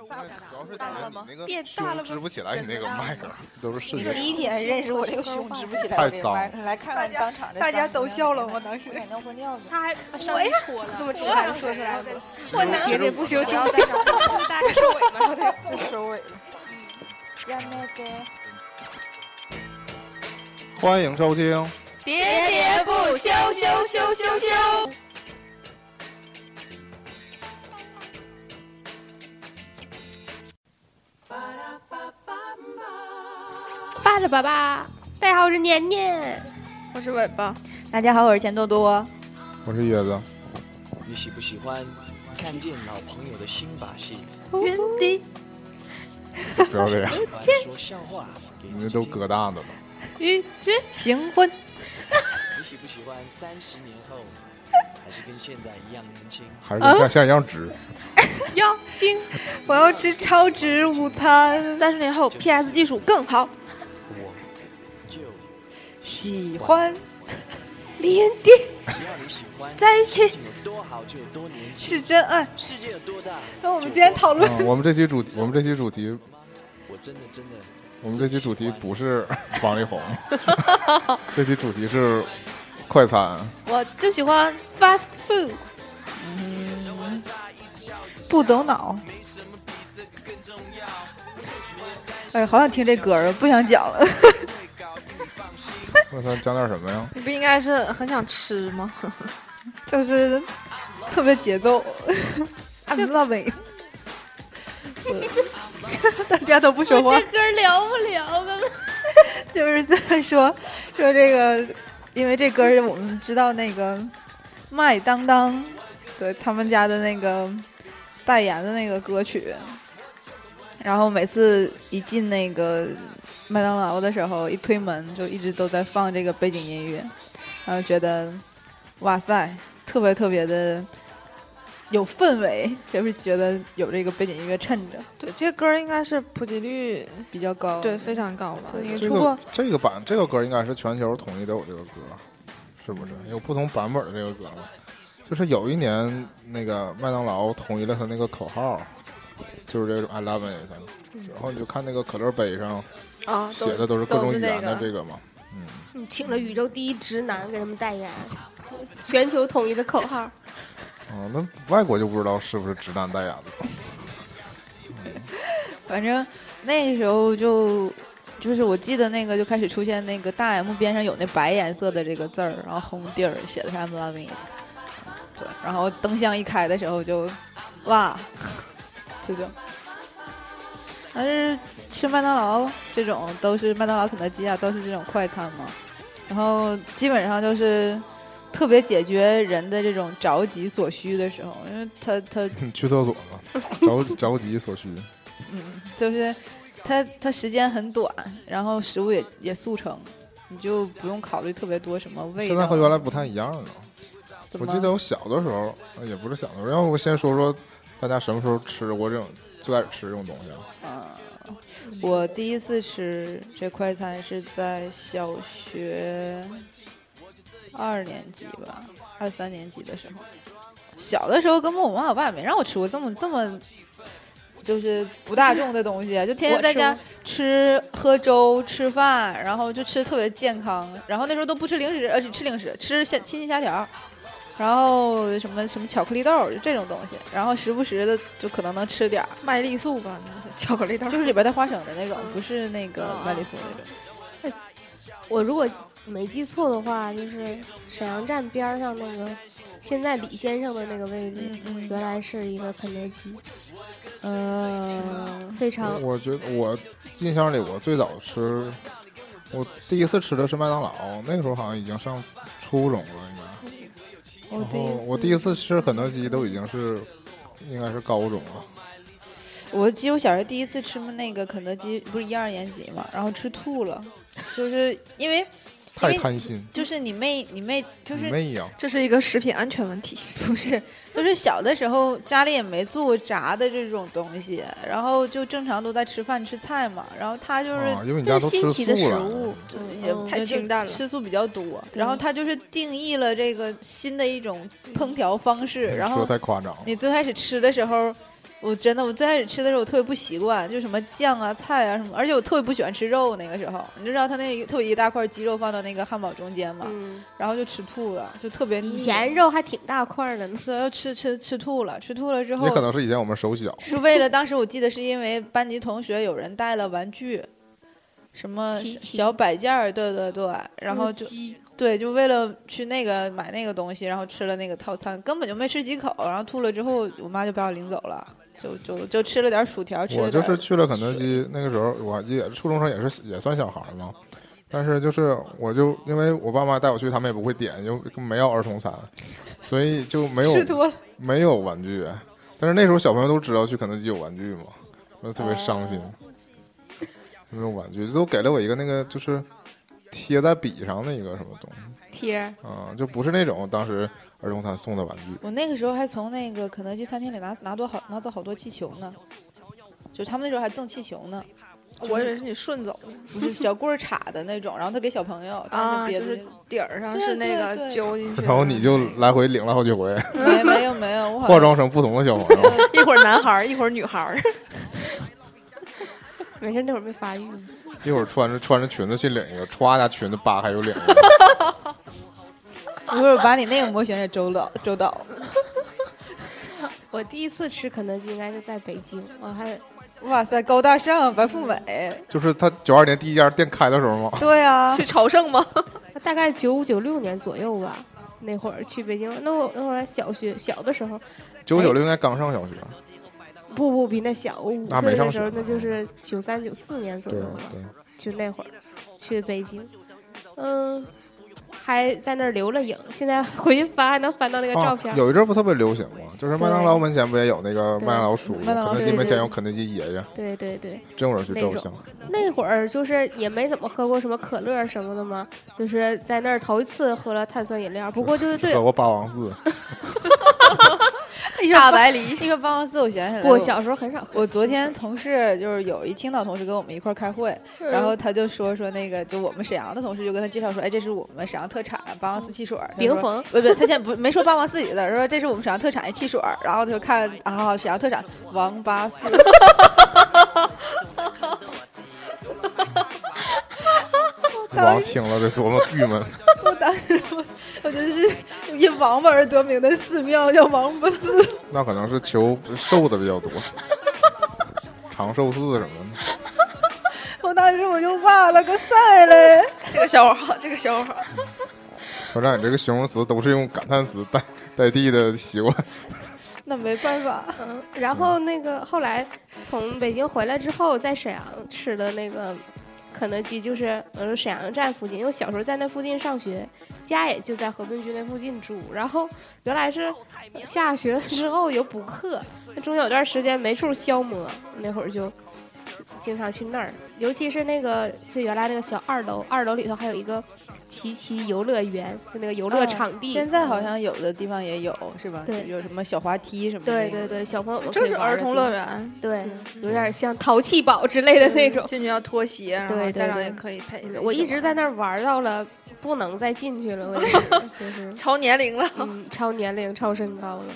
主大了吗你那个变大胸了吗支不起来，你那个麦克 都是视觉。第一天认识我这个胸支不起来，太我这麦脏来看看当场这大家都笑了吗？当时样尿和尿的。他还我呀，这么直白地说出来了，我能其实不行，不要再长，大概收尾吧，就收尾了。呀那个，欢迎收听，喋喋不休，休休休休。巴拉巴巴，大家好，我是年年，我是尾巴。大家好，我是钱多多。我是椰子。你喜不喜欢看见老朋友的新把戏？原地不要这样，说笑话给你们都自己疙瘩的了。与之行婚，你喜不喜欢三十年后还是跟现在一样年轻？还是跟像像一样直。妖精，我要吃超值午餐。三十年后 PS 技术更好。喜欢连地只要你喜欢，在一起有多好就有多年轻，是真爱。世界有多大，那我们今天讨论嗯，我们这期主我们这期主题，我真的真的我们这期主题不是王力宏，这期主题是快餐。我就喜欢 fast food。不走脑。哎，好想听这歌啊！不想讲了。快餐讲点什么呀？你不应该是很想吃吗？就是特别节奏，I'm loving。大家都不说话这，歌聊不聊的？就是在说说这个，因为这歌是我们知道那个麦当当对他们家的那个代言的那个歌曲，然后每次一进那个麦当劳的时候，一推门就一直都在放这个背景音乐，然后觉得哇塞，特别特别的有氛围，就是觉得有这个背景音乐衬着对，这个歌应该是普及率比较高。对非常高了。对这你出过个这个版这个歌应该是全球统一都有这个歌，是不是？有不同版本的这个歌吗？就是有一年那个麦当劳统一了他那个口号，就是这种 I love it，然后你就看那个可乐杯上啊？写的都是各种语言的这个嘛。嗯，你请了宇宙第一直男给他们代言，全球统一的口号。哦，那外国就不知道是不是直男代言的。反正那个时候就就是我记得那个就开始出现那个大 M 边上有那白颜色的这个字儿，然后红底儿写的是 I'm loving it。对，然后灯箱一开的时候就哇，就这。但是吃麦当劳这种都是麦当劳、肯德基啊，都是这种快餐嘛，然后基本上就是特别解决人的这种着急所需的时候，因为他他去厕所了，着着急所需。嗯，就是它它时间很短，然后食物也也速成，你就不用考虑特别多什么味道。现在和原来不太一样了。我记得我小的时候，呃也不是小的时候，要不我先说说大家什么时候吃过这种最开始吃这种东西啊？啊，我第一次吃这快餐是在小学二年级吧，二三年级的时候。小的时候根本我妈我爸也没让我吃过这么这么。就是不大众的东西啊，就天天在家吃喝粥吃饭，然后就吃特别健康。然后那时候都不吃零食，而且吃零食，吃虾亲戚虾条，然后什么什么巧克力豆就这种东西。然后时不时的就可能能吃点儿，麦丽素吧，巧克力豆就是里边带花生的那种，不是那个麦丽素那种。我如果没记错的话，就是沈阳站边上那个，现在李先生的那个位置，嗯原来是一个肯德基，嗯，非常我觉得我印象里，我最早吃，我第一次吃的是麦当劳，那个时候好像已经上初中了。然我第一次后我第一次吃肯德基都已经是应该是高中了。我记得我小时候第一次吃那个肯德基，不是一二年级嘛，然后吃吐了，就是因为太贪心，就是你妹你妹就是你妹呀！这是一个食品安全问题。不是，就是小的时候家里也没做过炸的这种东西，然后就正常都在吃饭吃菜嘛，然然后他就是、啊，因为你家都吃素新奇的食了物，也嗯太清淡了吃素比较多，然后他就是定义了这个新的一种烹调方式，然后太夸张。你最开始吃的时候，我真的，我最开始吃的时候我特别不习惯，就什么酱啊、菜啊什么，而且我特别不喜欢吃肉。那个时候，你就知道他那一特别一大块鸡肉放到那个汉堡中间嘛，嗯，然后就吃吐了，就特别腻。以前肉还挺大块的呢。对要吃吃吃吐了，吃吐了之后也可能是以前我们手小，是为了当时我记得是因为班级同学有人带了玩具，什么小摆件儿，对对对，然后就对，就为了去那个买那个东西，然后吃了那个套餐，根本就没吃几口，然后吐了之后，我妈就把我领走了，就就就吃了点薯条，吃了我就是去了肯德基，那个时候我也初中生也是也算小孩儿嘛，但是就是我就因为我爸妈带我去，他们也不会点，就没有儿童餐，所以就没有。没有玩具。但是那时候小朋友都知道去肯德基有玩具嘛，我就特别伤心，没有玩具，都给了我一个那个就是贴在笔上的一个什么东西贴儿，啊、就不是那种当时儿童餐送的玩具。我那个时候还从那个肯德基餐厅里拿拿多好拿走好多气球呢，就他们那时候还赠气球呢，我以为是你顺走的不是小棍儿插的那种，然后他给小朋友，啊，就是是别的底儿上是那个揪进去，然后你就来回领了好几回，没没有没有，我化妆成不同的小朋友。一会儿男孩儿，一会儿女孩儿，没事，那会儿没发育。一会儿穿着穿着裙子去领一个，歘一下裙子扒开又领一个。一会儿把你那个模型也周到周到。我第一次吃肯德基应该是在北京，我还 哇塞，高大上，白富美，就是他九二年第一家店开的时候吗，对啊 去，朝圣吗？大概九五九六年左右吧。那会儿去北京，那我那会儿小学小的时候，九九六应该刚上小学。不不比那小，我五啊没岁的时候学那就是九三九四年左对右了。对，就那会儿去北京，嗯，还在那儿留了影。现在回去翻还能翻到那个照啊片。，有一阵儿不特别流行吗？就是麦当劳门前不也有那个麦当劳叔叔，麦当劳肯德基门前有肯德基爷爷，对对对，真有人去照那种相。那会儿就是也没怎么喝过什么可乐什么的嘛，就是在那儿头一次喝了碳酸饮料。不过就是对喝过霸王寺，一说八 大白梨，一说八王寺，我想起来了，我小时候很少喝。我昨天同事就是有一青岛同事跟我们一块儿开会，然后他就说说那个就我们沈阳的同事就跟他介绍说，哎，这是我们沈阳特产八王寺汽水冰峰不不，他现在不没说八王寺几个字，说这是我们沈阳特产的汽水，然后他就看啊沈阳特产王八寺，王听了得多么郁闷。我当时我我就是因王八而得名的寺庙叫王八寺，那可能是求寿的比较多，长寿寺什么的。我当时我就哇了个塞嘞，这个笑话好，这个笑话好。我让你这个形容词都是用感叹词代代替的习惯。那没办法，嗯，然后那个后来从北京回来之后，在沈阳吃的那个肯德基，就是嗯沈阳站附近，因为小时候在那附近上学，家也就在和平区那附近住。然后原来是下学之后有补课，那中间有段时间没处消磨，那会儿就经常去那儿，尤其是那个就原来那个小二楼，二楼里头还有一个奇奇游乐园，就那个游乐场地。嗯现在好像有的地方也有是吧？对有什么小滑梯什么的。对对对，小朋友们就是儿童乐园，对，有点像淘气堡之类的那种。进去要脱鞋，然后家长也可以陪着。我一直在那儿玩到了不能再进去了，为止 就是超年龄了，嗯超年龄、超身高了，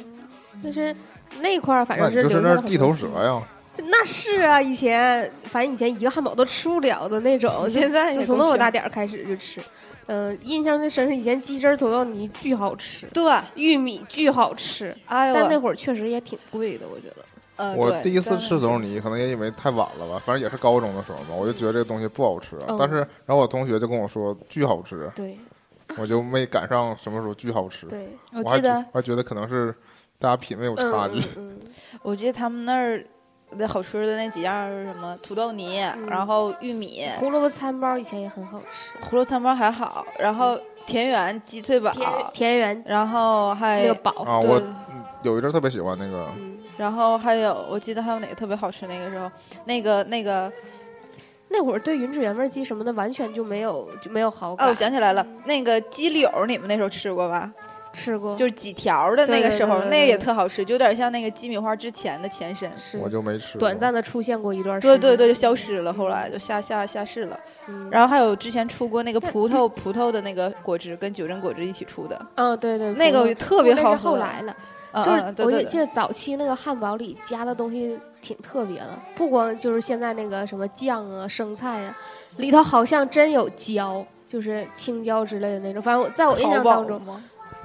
就是那块儿反那你就是留下了那地头。蛇呀，那是啊，以前反正以前一个汉堡都吃不了的那种，现在也就从那么大点儿开始就吃。嗯、印象最深是以前鸡汁儿土豆泥巨好吃，对，玉米巨好吃，哎呦，但那会儿确实也挺贵的，我觉得。呃我第一次吃土豆泥，可能也因为太晚了吧，反正也是高中的时候嘛，我就觉得这个东西不好吃。嗯但是，然后我同学就跟我说巨好吃，对我就没赶上什么时候巨好吃。对，我还觉我记得我还觉得可能是大家品味有嗯差距。嗯嗯我记得他们那儿的好吃的那几样是什么土豆泥，嗯然后玉米、胡萝卜餐包以前也很好吃，胡萝卜餐包还好，然后田园鸡脆堡，田田园然后还那个堡，啊，对我嗯有一阵儿特别喜欢那个，嗯，然后还有我记得还有哪个特别好吃？那个时候那个那个那会儿对吮指原味鸡什么的完全就没有就没有好哦，感。我想起来了，那个鸡柳儿你们那时候吃过吧？吃过，就是几条的那个时候，对对对对那个也特好吃，就有点像那个鸡米花之前的前身。是我就没吃。短暂的出现过一段时间。对对对，就消失了，后来就下下下市了。嗯，然后还有之前出过那个葡萄葡萄的那个果汁，跟九珍果汁一起出的，嗯，对对，那个特别好喝后来了，嗯就是嗯对对对，我也记得早期那个汉堡里加的东西挺特别的，不光就是现在那个什么酱啊、生菜呀、里头好像真有椒，就是青椒之类的那种。反正我在我印象当中，吗？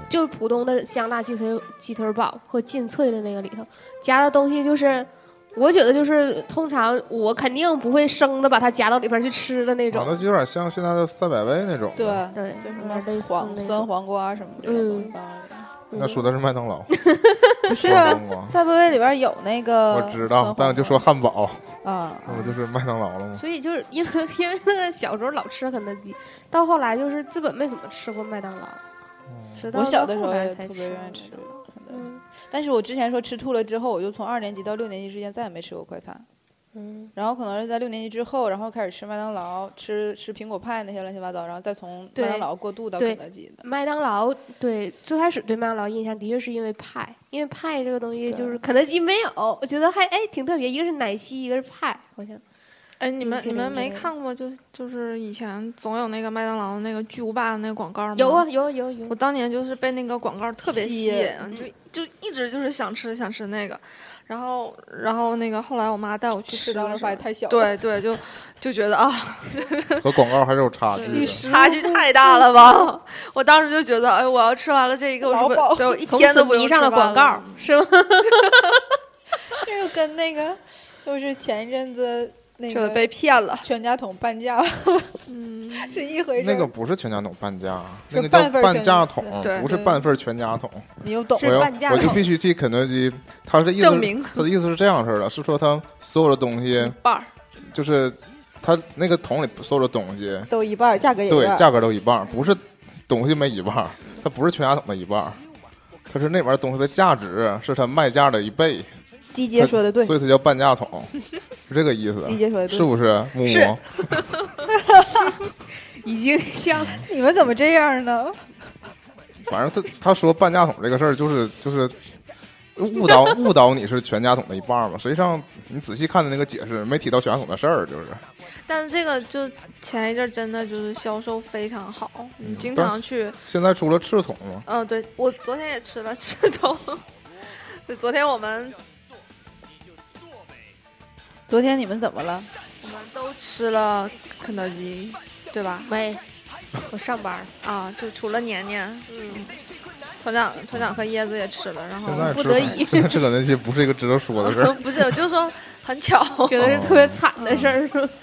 就是普通的香辣鸡腿鸡腿堡和劲脆的那个里头夹的东西，就是我觉得就是通常我肯定不会生的把它夹到里边去吃的那啊，种。那就有点像现在的赛百味那种。对，对，就什么类似黄那种。酸黄瓜什么这种东西嗯放里面。那说的是麦当劳，不是啊。赛百味里边有那个，我知道，但就说汉堡，啊，那不就是麦当劳了吗？所以就是因为 因为那个小时候老吃肯德基，到后来就是基本没怎么吃过麦当劳，直到我小的时候也来才吃特别愿意吃肯德基，嗯但是我之前说吃吐了之后，我就从二年级到六年级之间再也没吃过快餐。嗯，然后可能是在六年级之后，然后开始吃麦当劳，吃吃苹果派那些乱七八糟，然后再从麦当劳过渡到肯德基的。麦当劳对最开始对麦当劳印象的确是因为派，因为派这个东西就是肯德基没有，我觉得还哎挺特别，一个是奶昔，一个是派，好像哎，你们你们没看过就就是以前总有那个麦当劳的那个巨无霸的那个广告吗？有啊。有有有我，当年就是被那个广告特别吸引就就一直就是想吃想吃那个，然后然后那个后来我妈带我去吃的时候，太小了，对对，就就觉得啊，和广告还是有差距的。差距太大了吧！我当时就觉得，哎，我要吃完了这一个，我是不是对我一天都不用上了广告，是吗？这就跟那个，就是前一阵子那个觉得被骗了。全家桶半价嗯，是一回事。那个不是全家桶半价，是那个叫半价桶，不是半份全家桶。你又懂我要我就必须替肯德基，他的意思证明他的意思是这样式的，是说他所有的东西半儿。就是他那个桶里所有的东西，都一半，价格也一半儿。对价格都一半，不是东西没一半儿，它不是全家桶的一半儿，它是那玩意儿东西的价值是它卖价的一倍，迪姐说的对，所以它叫半价桶，是这个意思，迪姐说的对。是不是？木是木，已经像你们怎么这样呢？反正他他说半价桶这个事儿，就是就是误导 误导你是全家桶的一半儿嘛。实际上你仔细看的那个解释，没提到全家桶的事儿，就是但是这个就前一阵儿真的就是销售非常好，你经常去。现在出了赤桶吗。嗯，对我昨天也吃了赤桶。对，昨天我们昨天你们怎么了？我们都吃了肯德基，对吧？喂，我上班儿，啊，就除了年年，嗯，团长团长和椰子也吃了，然后不得已 现在吃肯德基不是一个值得说的事儿，不是，我就说很巧，觉得是特别惨的事儿，是吧？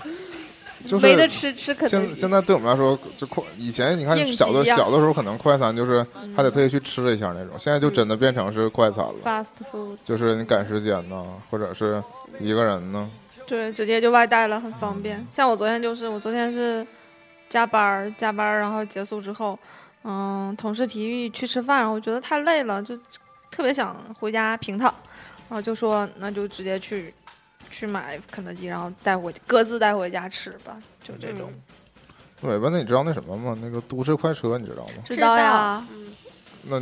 就是没得吃吃肯德基，现现在对我们来说，就快以前你看小的小的时候，可能快餐就是还得特意去吃一下那种，现在就真的变成是快餐了，fast food，就是你赶时间呢，或者是一个人呢，对，直接就外带了，很方便。像我昨天就是，我昨天是加班儿加班儿，然后结束之后，嗯，同事提议去吃饭，然后我觉得太累了，就特别想回家平躺，然后就说那就直接去去买肯德基，然后带回各自带回家吃吧，就这种。对吧？那你知道那什么吗？那个都市快车你知道吗？知道呀，嗯，那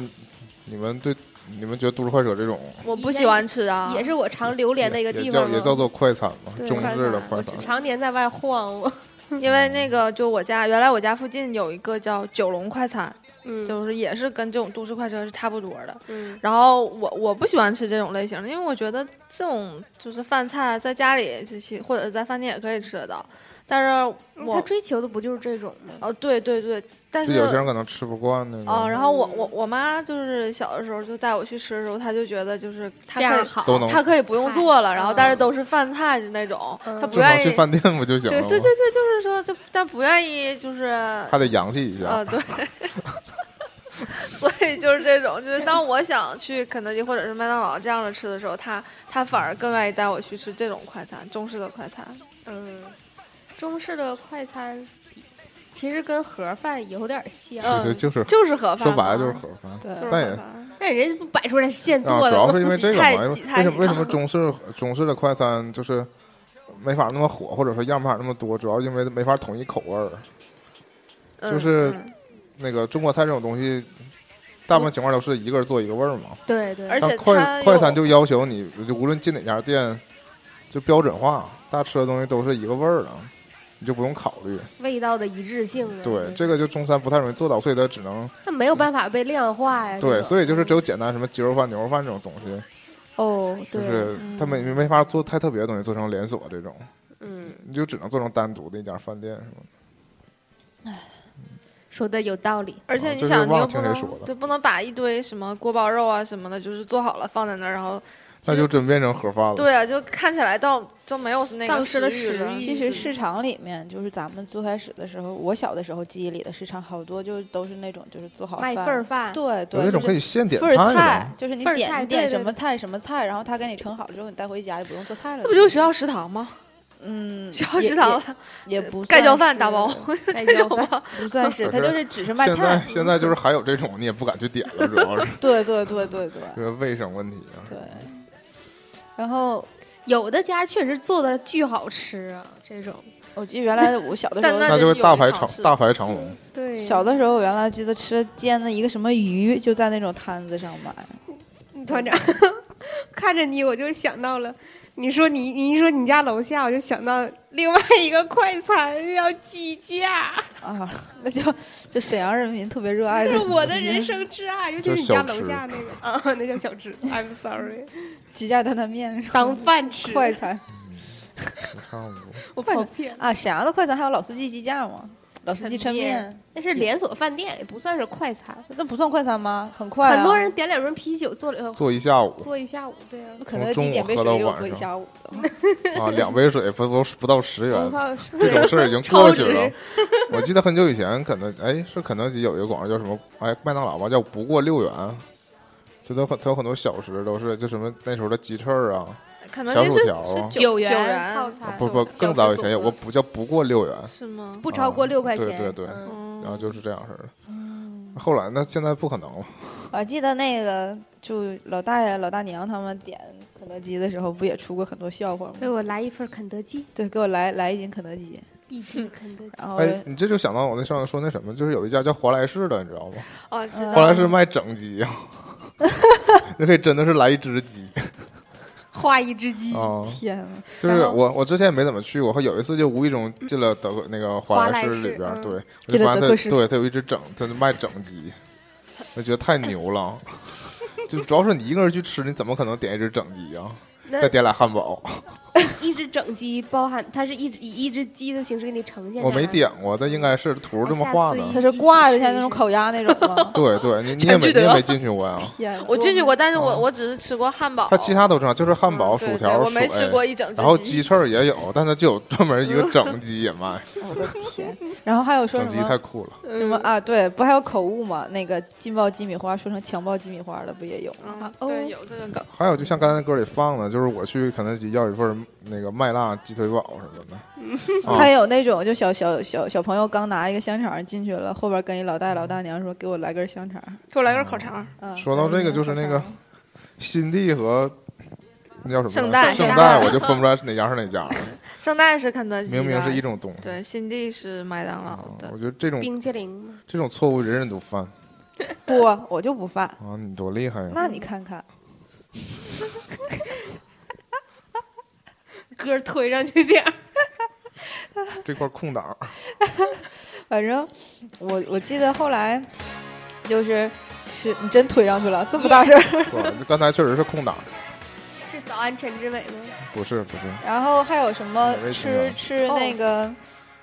你们对你们觉得都市快车这种我不喜欢吃啊，也是我常流连的一个地方也叫也叫做快餐嘛，中式的快餐。常年在外晃我，因为那个就我家原来我家附近有一个叫九龙快餐，嗯，就是也是跟这种都市快车是差不多的。嗯，然后我我不喜欢吃这种类型的，因为我觉得这种就是饭菜在家里这些或者是在饭店也可以吃得到，但是他我追求的不就是这种吗？哦对对对，但是有些人哦、可能吃不惯那个，然后我我我妈就是小的时候就带我去吃的时候，她就觉得就是她可以这样好，都能她可以不用做了，然后但是都是饭菜就那种，嗯她不愿意。去饭店不就行了？对对对对，就是说，就但不愿意，就是还得洋气一下。呃，对，所以就是这种，就是当我想去肯德基或者是麦当劳这样的吃的时候，他他反而更愿意带我去吃这种快餐，中式的快餐。嗯，中式的快餐其实跟盒饭有点像，其实就是就是盒饭，说白了就是盒饭，对但也盒饭。那人家不摆出来是现啊，做的吗？主要是因为 这个嘛，为什么为什么中式中式的快餐就是没法那么火，或者说样没法那么多，主要因为没法统一口味儿。嗯就是嗯那个中国菜这种东西，大部分情况都是一个人做一个味儿嘛。对对，而且快快餐就要求你，就无论进哪家店，就标准化，大家吃的东西都是一个味儿的。你就不用考虑。味道的一致性啊。对，这个就中餐不太容易做到，所以它只能那没有办法被量化呀。对，所以以就是只有简单什么鸡肉饭、牛肉饭这种东西，哦，对，就是他没没法做太特别的东西，做成连锁这种，嗯，你就只能做成单独的一家饭店什么的。说的有道理。而且你想，你忘又不能对，不能把一堆什么锅包肉啊什么的，就是做好了放在那儿，然后其那就真变成盒饭了。对啊，就看起来到就没有那个丧失了食欲了其实市场里面，就是咱们最开始的时候，我小的时候记忆里的市场好多就都是那种就是做好卖饭份儿饭，对对，就是那种可以现点份儿菜就是你点点什么菜什么菜，然后他给你盛好了之后，你带回家就不用做菜了。这不就是学校食堂吗？嗯，学校也食堂也 也不盖浇算是饭打包这种吗？不算是，他就是只是卖现在菜。现在就是还有这种，你也不敢去点了，主要是对对对对对这个卫生问题啊。对。然后有的家确实做的巨好吃啊，这种我记得原来我小的时候那那就是大排长大排长龙。对小的时候，我原来记得吃煎的一个什么鱼，就在那种摊子上买。团长 看着你，我就想到了。你说你，你一说你家楼下，我就想到另外一个快餐叫鸡架，啊，那就就沈阳人民特别热爱的这是我的人生挚爱，尤其是你家楼下那个啊，那叫小吃。I'm sorry，鸡架担担面当饭吃。快餐。我跑偏，啊，沈阳的快餐还有老司机鸡架吗？老司机抻面，那是连锁饭店，也不算是快餐。那不算快餐吗？很快、啊，很多人点两瓶啤酒，做了做一下午坐一下午，对啊。肯德基点杯水给我做一下午的。啊，两杯水不都不到十元这种事儿已经超值过去了。我记得很久以前，肯德哎是肯德基有一个广告叫什么？哎，麦当劳吧，叫不过六元。就它很它有很多小食都是就什么那时候的鸡翅啊，肯德基是小薯条啊是九九元元套餐，不不更早以前有个不叫不过六元，是吗？不超过六块钱。对对对嗯然后就是这样式的。后来那现在不可能了，我记得那个就老大爷老大娘他们点肯德基的时候，不也出过很多笑话吗？给我来一份肯德基，对，给我来来一斤肯德基，一斤肯德基。然后哎，你这就想到我那上次说那什么，就是有一家叫华莱士的，你知道吗？哦，知嗯道。华莱士卖整鸡呀，那可以真的是来一只鸡画一只鸡，啊。天啊，就是我，我之前也没怎么去过，有一次就无意中进了德国那个华莱士里边对，我进就发现它了德克士对他有一只整，他就卖整鸡，我觉得太牛了。就主要是你一个人去吃，你怎么可能点一只整鸡啊？再点俩汉堡，一只整鸡包含它是一只以一只鸡的形式给你呈现。我没。点过，它应该是图这么画的它。是挂的像那种烤鸭那种吗？对对，你你也没你也没进去过呀？我进去过，但是我哦我只是吃过汉堡。它其他都正常，就是汉堡、薯条、我没吃水过一整只然后鸡翅儿也有，但它就有专门一个整鸡也卖，我的天！然后还有说整鸡太什么酷了。什么啊？对，不还有口误吗？那个劲爆鸡米花说成强爆鸡米花的不也有？嗯，哦对，有这个梗。还有就像刚才歌里放的，就是我去肯德基要一份那个麦辣鸡腿堡什么的。啊还有那种就小小小小朋友刚拿一个香肠进去了，后边跟一老大爷老大娘说：“给我来根香肠。给我来根烤肠。嗯”说到这个就是那个新地和那叫什么圣代圣圣代我就分不出来是哪家是哪家了，圣代是肯德基，明明是一种东西。对，新地是麦当劳啊的我。觉得这种冰淇淋，这种错误人人都犯不，我就不犯。啊！你多厉害呀！那你看看，歌推上去点儿。这块空档，反正我我记得后来就是吃，你真推上去了，这么大声儿。不刚才确实是空档，是早安陈志伟吗？不是不是，然后还有什么吃吃哦那个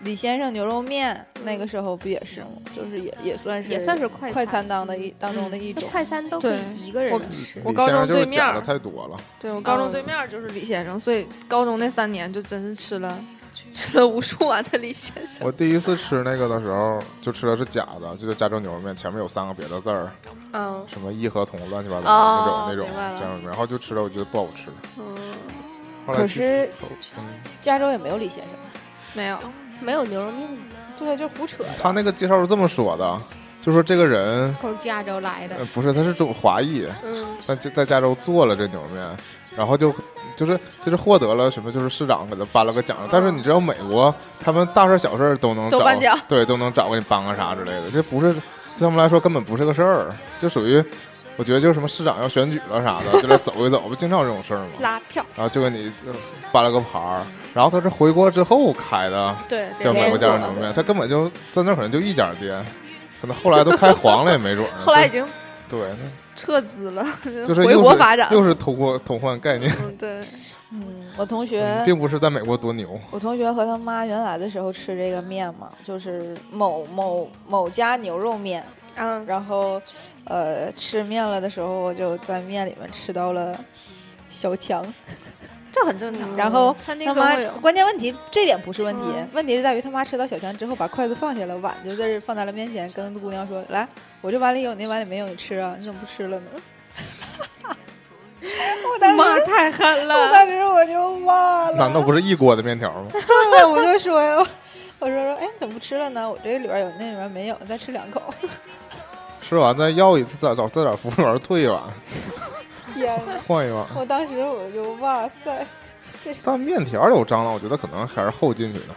李先生牛肉面，那个时候不也是吗？就是也也算是也算是快快餐餐当的一当中的一种。快餐都可以对一个人我吃。我高中对面太多了。对我高中对面就是李先生，所以高中那三年就真是吃了吃了无数碗的李先生。我第一次吃那个的时候，就吃的是假的，就是加州牛肉面，前面有三个别的字儿，嗯，什么义和同乱七八糟哦那种那种加州牛肉面，然后就吃了，我觉得不好吃。嗯，后来去可是嗯加州也没有李先生，没有，没有牛肉面，对，就是胡扯。他那个介绍是这么说的，就说这个人从加州来的呃。不是他是中华裔，嗯，在在加州做了这牛肉面，然后就就是就是获得了什么，就是市长给他颁了个奖。但是你知道美国他们大事小事都能找都颁奖对，都能找给你颁个啥之类的，这不是对他们来说根本不是个事儿，就属于。我我觉得就是什么市长要选举了啥的，就来走一走，不经常有这种事儿吗？拉票，然后就给你呃发了个牌儿，然后他是回国之后开的，对，叫美国家常牛肉面，他根本就在那儿可能就一家店，可能后来都开黄了也没准儿。后来已经对，撤资了，就是回又是国发展。又是偷过偷换概念，嗯，对，嗯，我同学并不是在美国多牛。我同学和他妈原来的时候吃这个面嘛，就是某某某家牛肉面，嗯，然后呃吃面了的时候，我就在面里面吃到了小强。这很正常。然后他妈关键问题这点不是问题，嗯问题是在于他妈吃到小强之后把筷子放下了，碗就在这放在了面前，跟姑娘说：“来，我这碗里有，那碗里没有，你吃啊，你怎么不吃了呢？” 我当妈时，太狠了 我，当时我就骂了。难道不是一锅的面条吗？对，我就说呀，我说说，哎，你怎么不吃了呢？我这里边有，那里边没有，再吃两口。吃完再要一次，再找再找服务员退一碗，换一碗。我当时我就哇塞，这但面条有蟑螂，我觉得可能还是后进去的。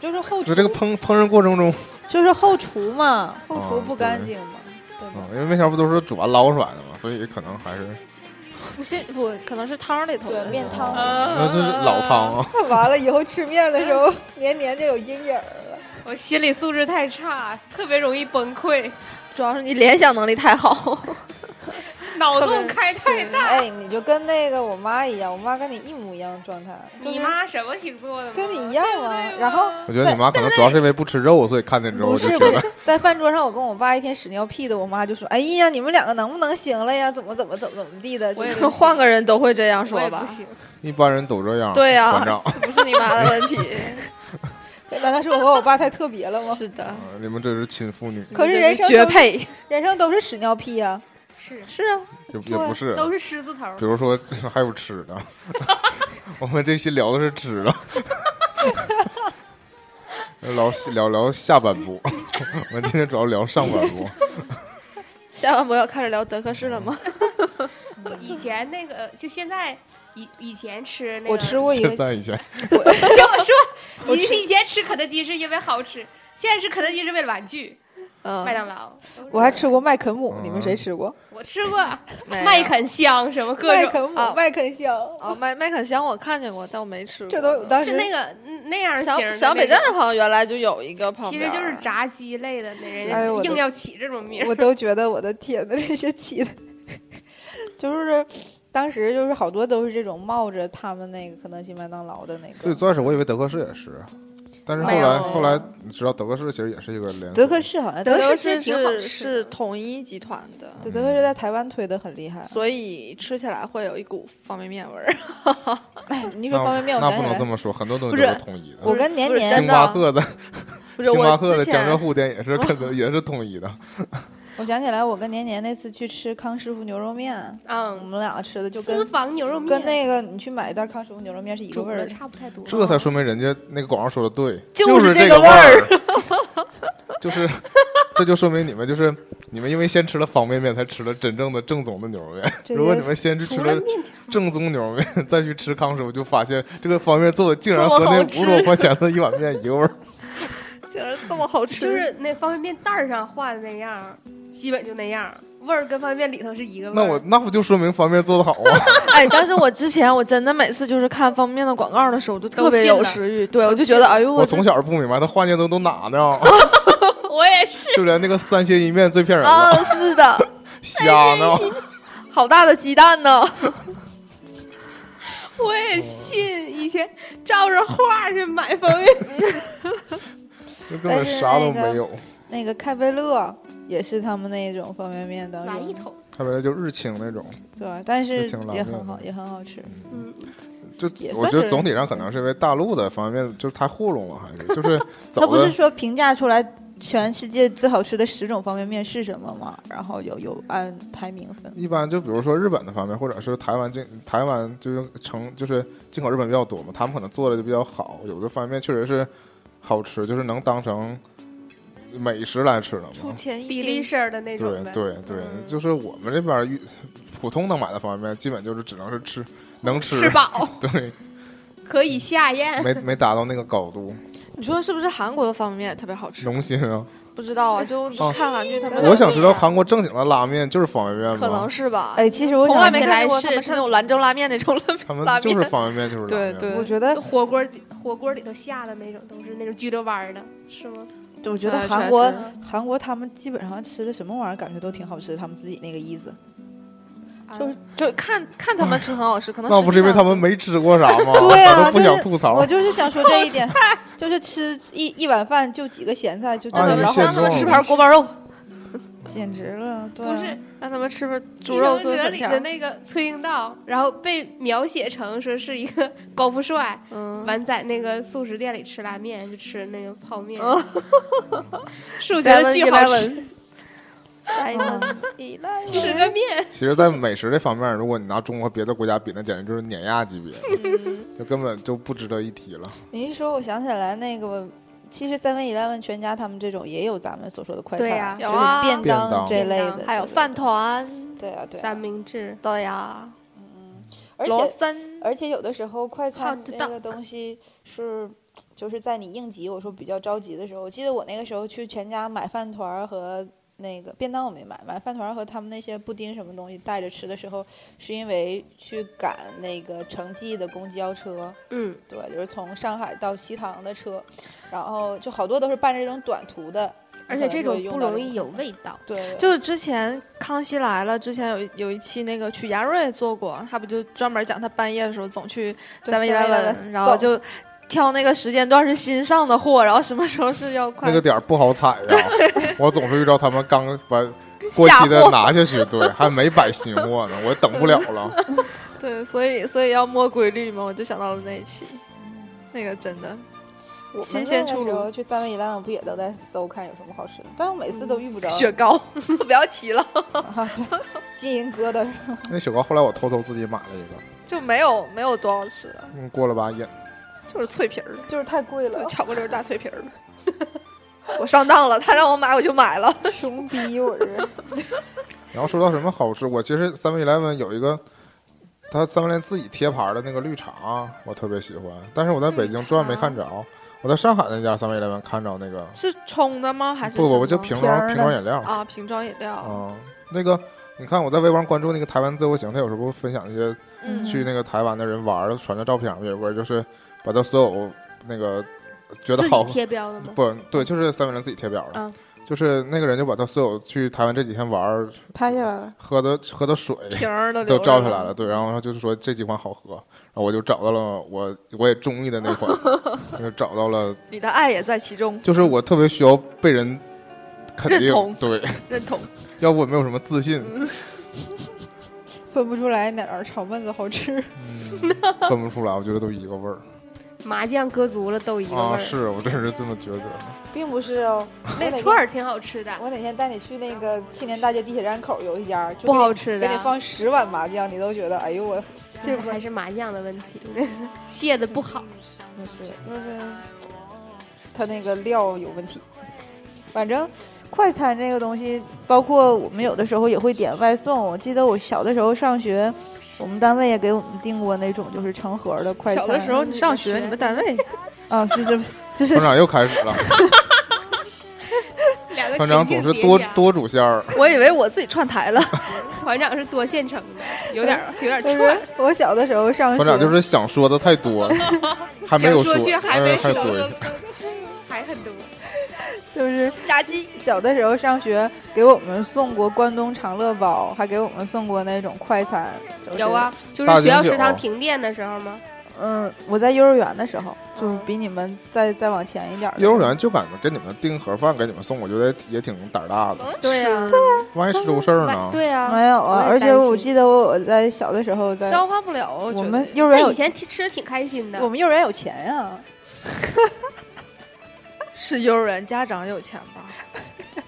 就是后厨，就这个烹烹饪过程中，就是后厨嘛，后厨哦不干净嘛，对吧？嗯，因为面条不都是煮完捞出来的嘛，所以可能还是 不是不可能是汤里头对的面汤。那这是老汤啊。完了以后吃面的时候，年年就有阴影了。我心理素质太差，特别容易崩溃，主要是你联想能力太好。脑洞开太大。哎，你就跟那个我妈一样，我妈跟你一模一样的状态，就你妈什么星座的？跟你一样啊对对然后我觉得你妈可能主要是因为不吃肉，所以看见之后不就是觉得在饭桌上，我跟我爸一天屎尿屁的，我妈就说：“哎呀，你们两个能不能行了呀？怎么怎么怎么怎么地的？”就我也是换个人都会这样我说吧一般人都这样。对呀 不是你妈的问题。难道是我和我爸太特别了吗？是的，嗯你们这是亲父女，可是人生绝配。人生都是屎尿屁呀、是是啊，也也不是。都是狮子头。比如说还有吃的，我们这期聊的是吃的，聊聊聊下半部，我们今天主要聊上半部。下半部要开始聊德克士了吗？我以前那个，就现在以以前吃那个，我吃过一个，现在以前听我说，你以前吃肯德基是因为好吃，现在吃肯德基是为了玩具。嗯。麦当劳，我还吃过麦肯姆，嗯。你们谁吃过？我吃过。没有。麦肯香什么各种，麦肯姆啊、麦肯香，哦，麦麦肯香我看见过，但我没吃过。这都有当时是那个嗯那样型小的小北站好像原来就有一个旁其边儿，实就是炸鸡类的，那人哎呦我家硬要起这种名儿。我都觉得我的天呐，这些起的，就是当时就是好多都是这种冒着他们那个肯德基、麦当劳的那最个。最开始我以为德克士也是，但是后来后来你知道德克士其实也是一个连锁德克士好像德克士士挺好是吃是统一集团的，对德克士在台湾推的很厉害。所以吃起来会有一股方便面味儿。哎，你说方便面，我那不能这么说，很多东西都是统一的。我跟年年星巴克的星巴克的江浙前沪店也是肯德也是统一的。我想起来，我跟年年那次去吃康师傅牛肉面，嗯我嗯，们两个吃的就私跟房牛肉面跟那个你去买一袋康师傅牛肉面是一个味儿的。差不太多。这才说明人家那个广告说的对，就是这这个味味儿儿，就是这就说明你们就是你们因为先吃了方便面，才吃了真正的正宗的牛肉面。如果你们先去吃了面条，正宗牛肉面，再去吃康师傅，就发现这个方便面做的竟然和那五十多块钱的一碗面一个味儿。竟然这么好吃，就是那方便面袋儿上画的那样，基本就那样，味儿跟方便面里头是一个味儿。那我那不就说明方便面做的好啊？哎，但是我之前我真的每次就是看方便面的广告的时候，我就特别有食欲，对我就觉得哎呦我这从小不明白，他画面都都哪呢？我也是，就连那个三鲜一面最骗人了，啊是的，瞎呢。好大的鸡蛋呢，我也信。以前照着画去买方便面，就根本啥都没有。那个开贝乐也是他们那种方便面当中，来一桶。开贝乐就日清那种，对，但是也很好，也很好吃。嗯，就我觉得总体上可能是因为大陆的方便面就是太糊弄了，还是就是 他不是说评价出来全世界最好吃的十种方便面是什么吗？然后有有按排名分。一般就比如说日本的方便面，或者是台湾进台湾就是成就是进口日本比较多嘛，他们可能做的就比较好，有的方便面确实是好吃，就是能当成美食来吃的出嘛。钱一丁，比利时儿的那种呗。对对对，嗯就是我们这边普通能买的方便面，基本就是只能是吃能吃，吃饱 对，可以下咽。没没达到那个高度。你说是不是韩国的方便面特别好吃？农心啊！不知道啊，就哦看韩剧他们我想知道韩国正经的拉面就是方便面吗？可能是吧。哎，其实我从来没看过他们吃那种兰州拉面那种拉面他们。就是方便面就是拉面。对对，我觉得，火锅火锅里头下的那种都是那种焗溜弯儿的，是吗？我觉得韩国实韩国他们基本上吃的什么玩意儿，感觉都挺好吃的。他们自己那个意思，就是就看看他们吃很好吃，可能那不是因为他们没没吃过啥 吗？对啊不想就是吐槽我。就是想说这一点，就是吃一一碗饭就几个咸菜，就真啊的让他们吃，吃盘锅包肉，简直了。对啊，不是让他们吃盘《猪肉炖粉条里的。那个崔英道，然后被描写成说是一个高富帅，嗯，完在那个素食店里吃拉面，就吃那个泡面，嗯是不是觉得巨好吃？Simon Eleven，吃个面，其实，在美食这方面，如果你拿中国和别的国家比，那简直就是碾压级别，嗯 就根本就不值得一提了。你一说，我想起来那个，其实 Seven Eleven 全家他们这种也有咱们所说的快餐，对呀就是便便当当这类的，还有饭团，对啊对啊，三明治，对呀，嗯而且而且有的时候快餐那个东西是。就是在你应急，我说比较着急的时候，我记得我那个时候去全家买饭团和那个便当我没买，买饭团和他们那些布丁什么东西带着吃的时候，是因为去赶那个城际的公交车，嗯，对，就是从上海到西塘的车，然后就好多都是伴着这种短途的，而且这种不容易有味道。对，就是之前《康熙来了》之前有有一期那个曲家瑞做过，他不就专门讲他半夜的时候总去对 Seven 7-Eleven Eleven，然后就挑那个时间段是新上的货，然后什么时候是要快那个点儿不好踩呀，我总是遇到他们刚把过期的。拿下去，对，还没摆新货呢，我等不了了。对，所以所以要摸规律嘛，我就想到了那一期，那个真的我新鲜出炉去三味一兰，不也都在搜看有什么好吃的？但我每次都遇不着。雪糕，不要提了，啊，对，金银疙瘩。那雪糕后来我偷偷自己买了一个，就没有没有多好吃的，嗯，过了把瘾。就是脆皮儿，就是太贵了，巧克力大脆皮儿。我上当了，他让我买我就买了。穷逼我这。然后说到什么好吃，我其实 Seven Eleven 有一个，他 Seven Eleven 自己贴牌的那个绿茶，我特别喜欢，但是我在北京转没看着。我在上海那家 Seven Eleven 看着那个，是冲的吗？还是不不，什么我就瓶装瓶装饮料啊，瓶装饮料。啊，那个你看我在微博上关注那个台湾自由行，他有时候分享一些嗯，去那个台湾的人玩儿传的照片，有个就是把他所有那个觉得好贴标的吗？不对，就是 Seven Eleven 自己贴表的，嗯就是那个人就把他所有去台湾这几天玩儿拍下来了，喝的喝的水瓶儿都都照下来了，对，然后他就是说这几款好喝，然后我就找到了我我也中意的那款，就找到了，你的爱也在其中，就是我特别需要被人肯定认同，对，认同。要不我没有什么自信，分不出来哪儿炒焖子好吃。嗯，分不出来，我觉得都一个味儿麻酱搁足了都一个味啊，儿。是我真是这么觉得，并不是哦，那串儿挺好吃的，我哪天带你去那个青年大街地铁站口有一家，就不好吃的给你放十碗麻酱，你都觉得哎呦我这不还是麻酱的问题，卸的不好。不是就是他那个料有问题。反正快餐这个东西，包括我们有的时候也会点外送。我记得我小的时候上学，我们单位也给我们订过那种就是成盒的快餐。小的时候你上学，你们单位？啊，是这就是团长又开始了，两个团长情总是多多主线儿，我以为我自己串台了，团长是多线程的，有点有点串。我小的时候上学，团长就是想说的太多，还没有说还还说，还很多。就是炸鸡。小的时候上学给我们送过关东长乐包，还给我们送过那种快餐。就是、有啊，，就是学校食堂停电的时候吗？嗯，我在幼儿园的时候，就是嗯比你们再再往前一点儿。幼儿园就敢给你们订盒饭给你们送，我觉得也挺胆儿大的，对呀，万一是出事儿呢？对呀，没有啊，而且我记得我我在小的时候在消化不了，我觉得们幼儿园以前吃的挺开心的我。们幼儿园有钱呀、是幼儿园家长有钱吧？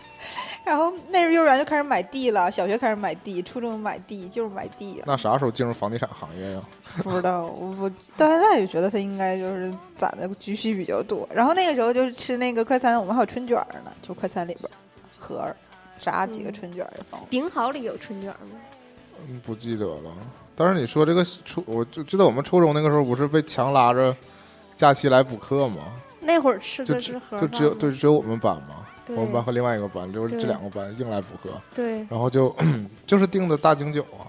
然后那时候幼儿园就开始买地了，小学开始买地，初中买地就是买地、那啥时候进入房地产行业呀？不知道，我我到现在也觉得他应该就是攒的积蓄比较多。然后那个时候就是吃那个快餐，我们还有春卷呢，就快餐里边盒儿炸几个嗯春卷儿也放。顶好里有春卷吗？嗯不记得了。但是你说这个初，我就记得我们初中那个时候不是被强拉着假期来补课吗？那会儿吃就的是盒就只有对只有我们班嘛，对我们班和另外一个班，就是这两个班硬来补课，对然后就就是订的大京酒啊，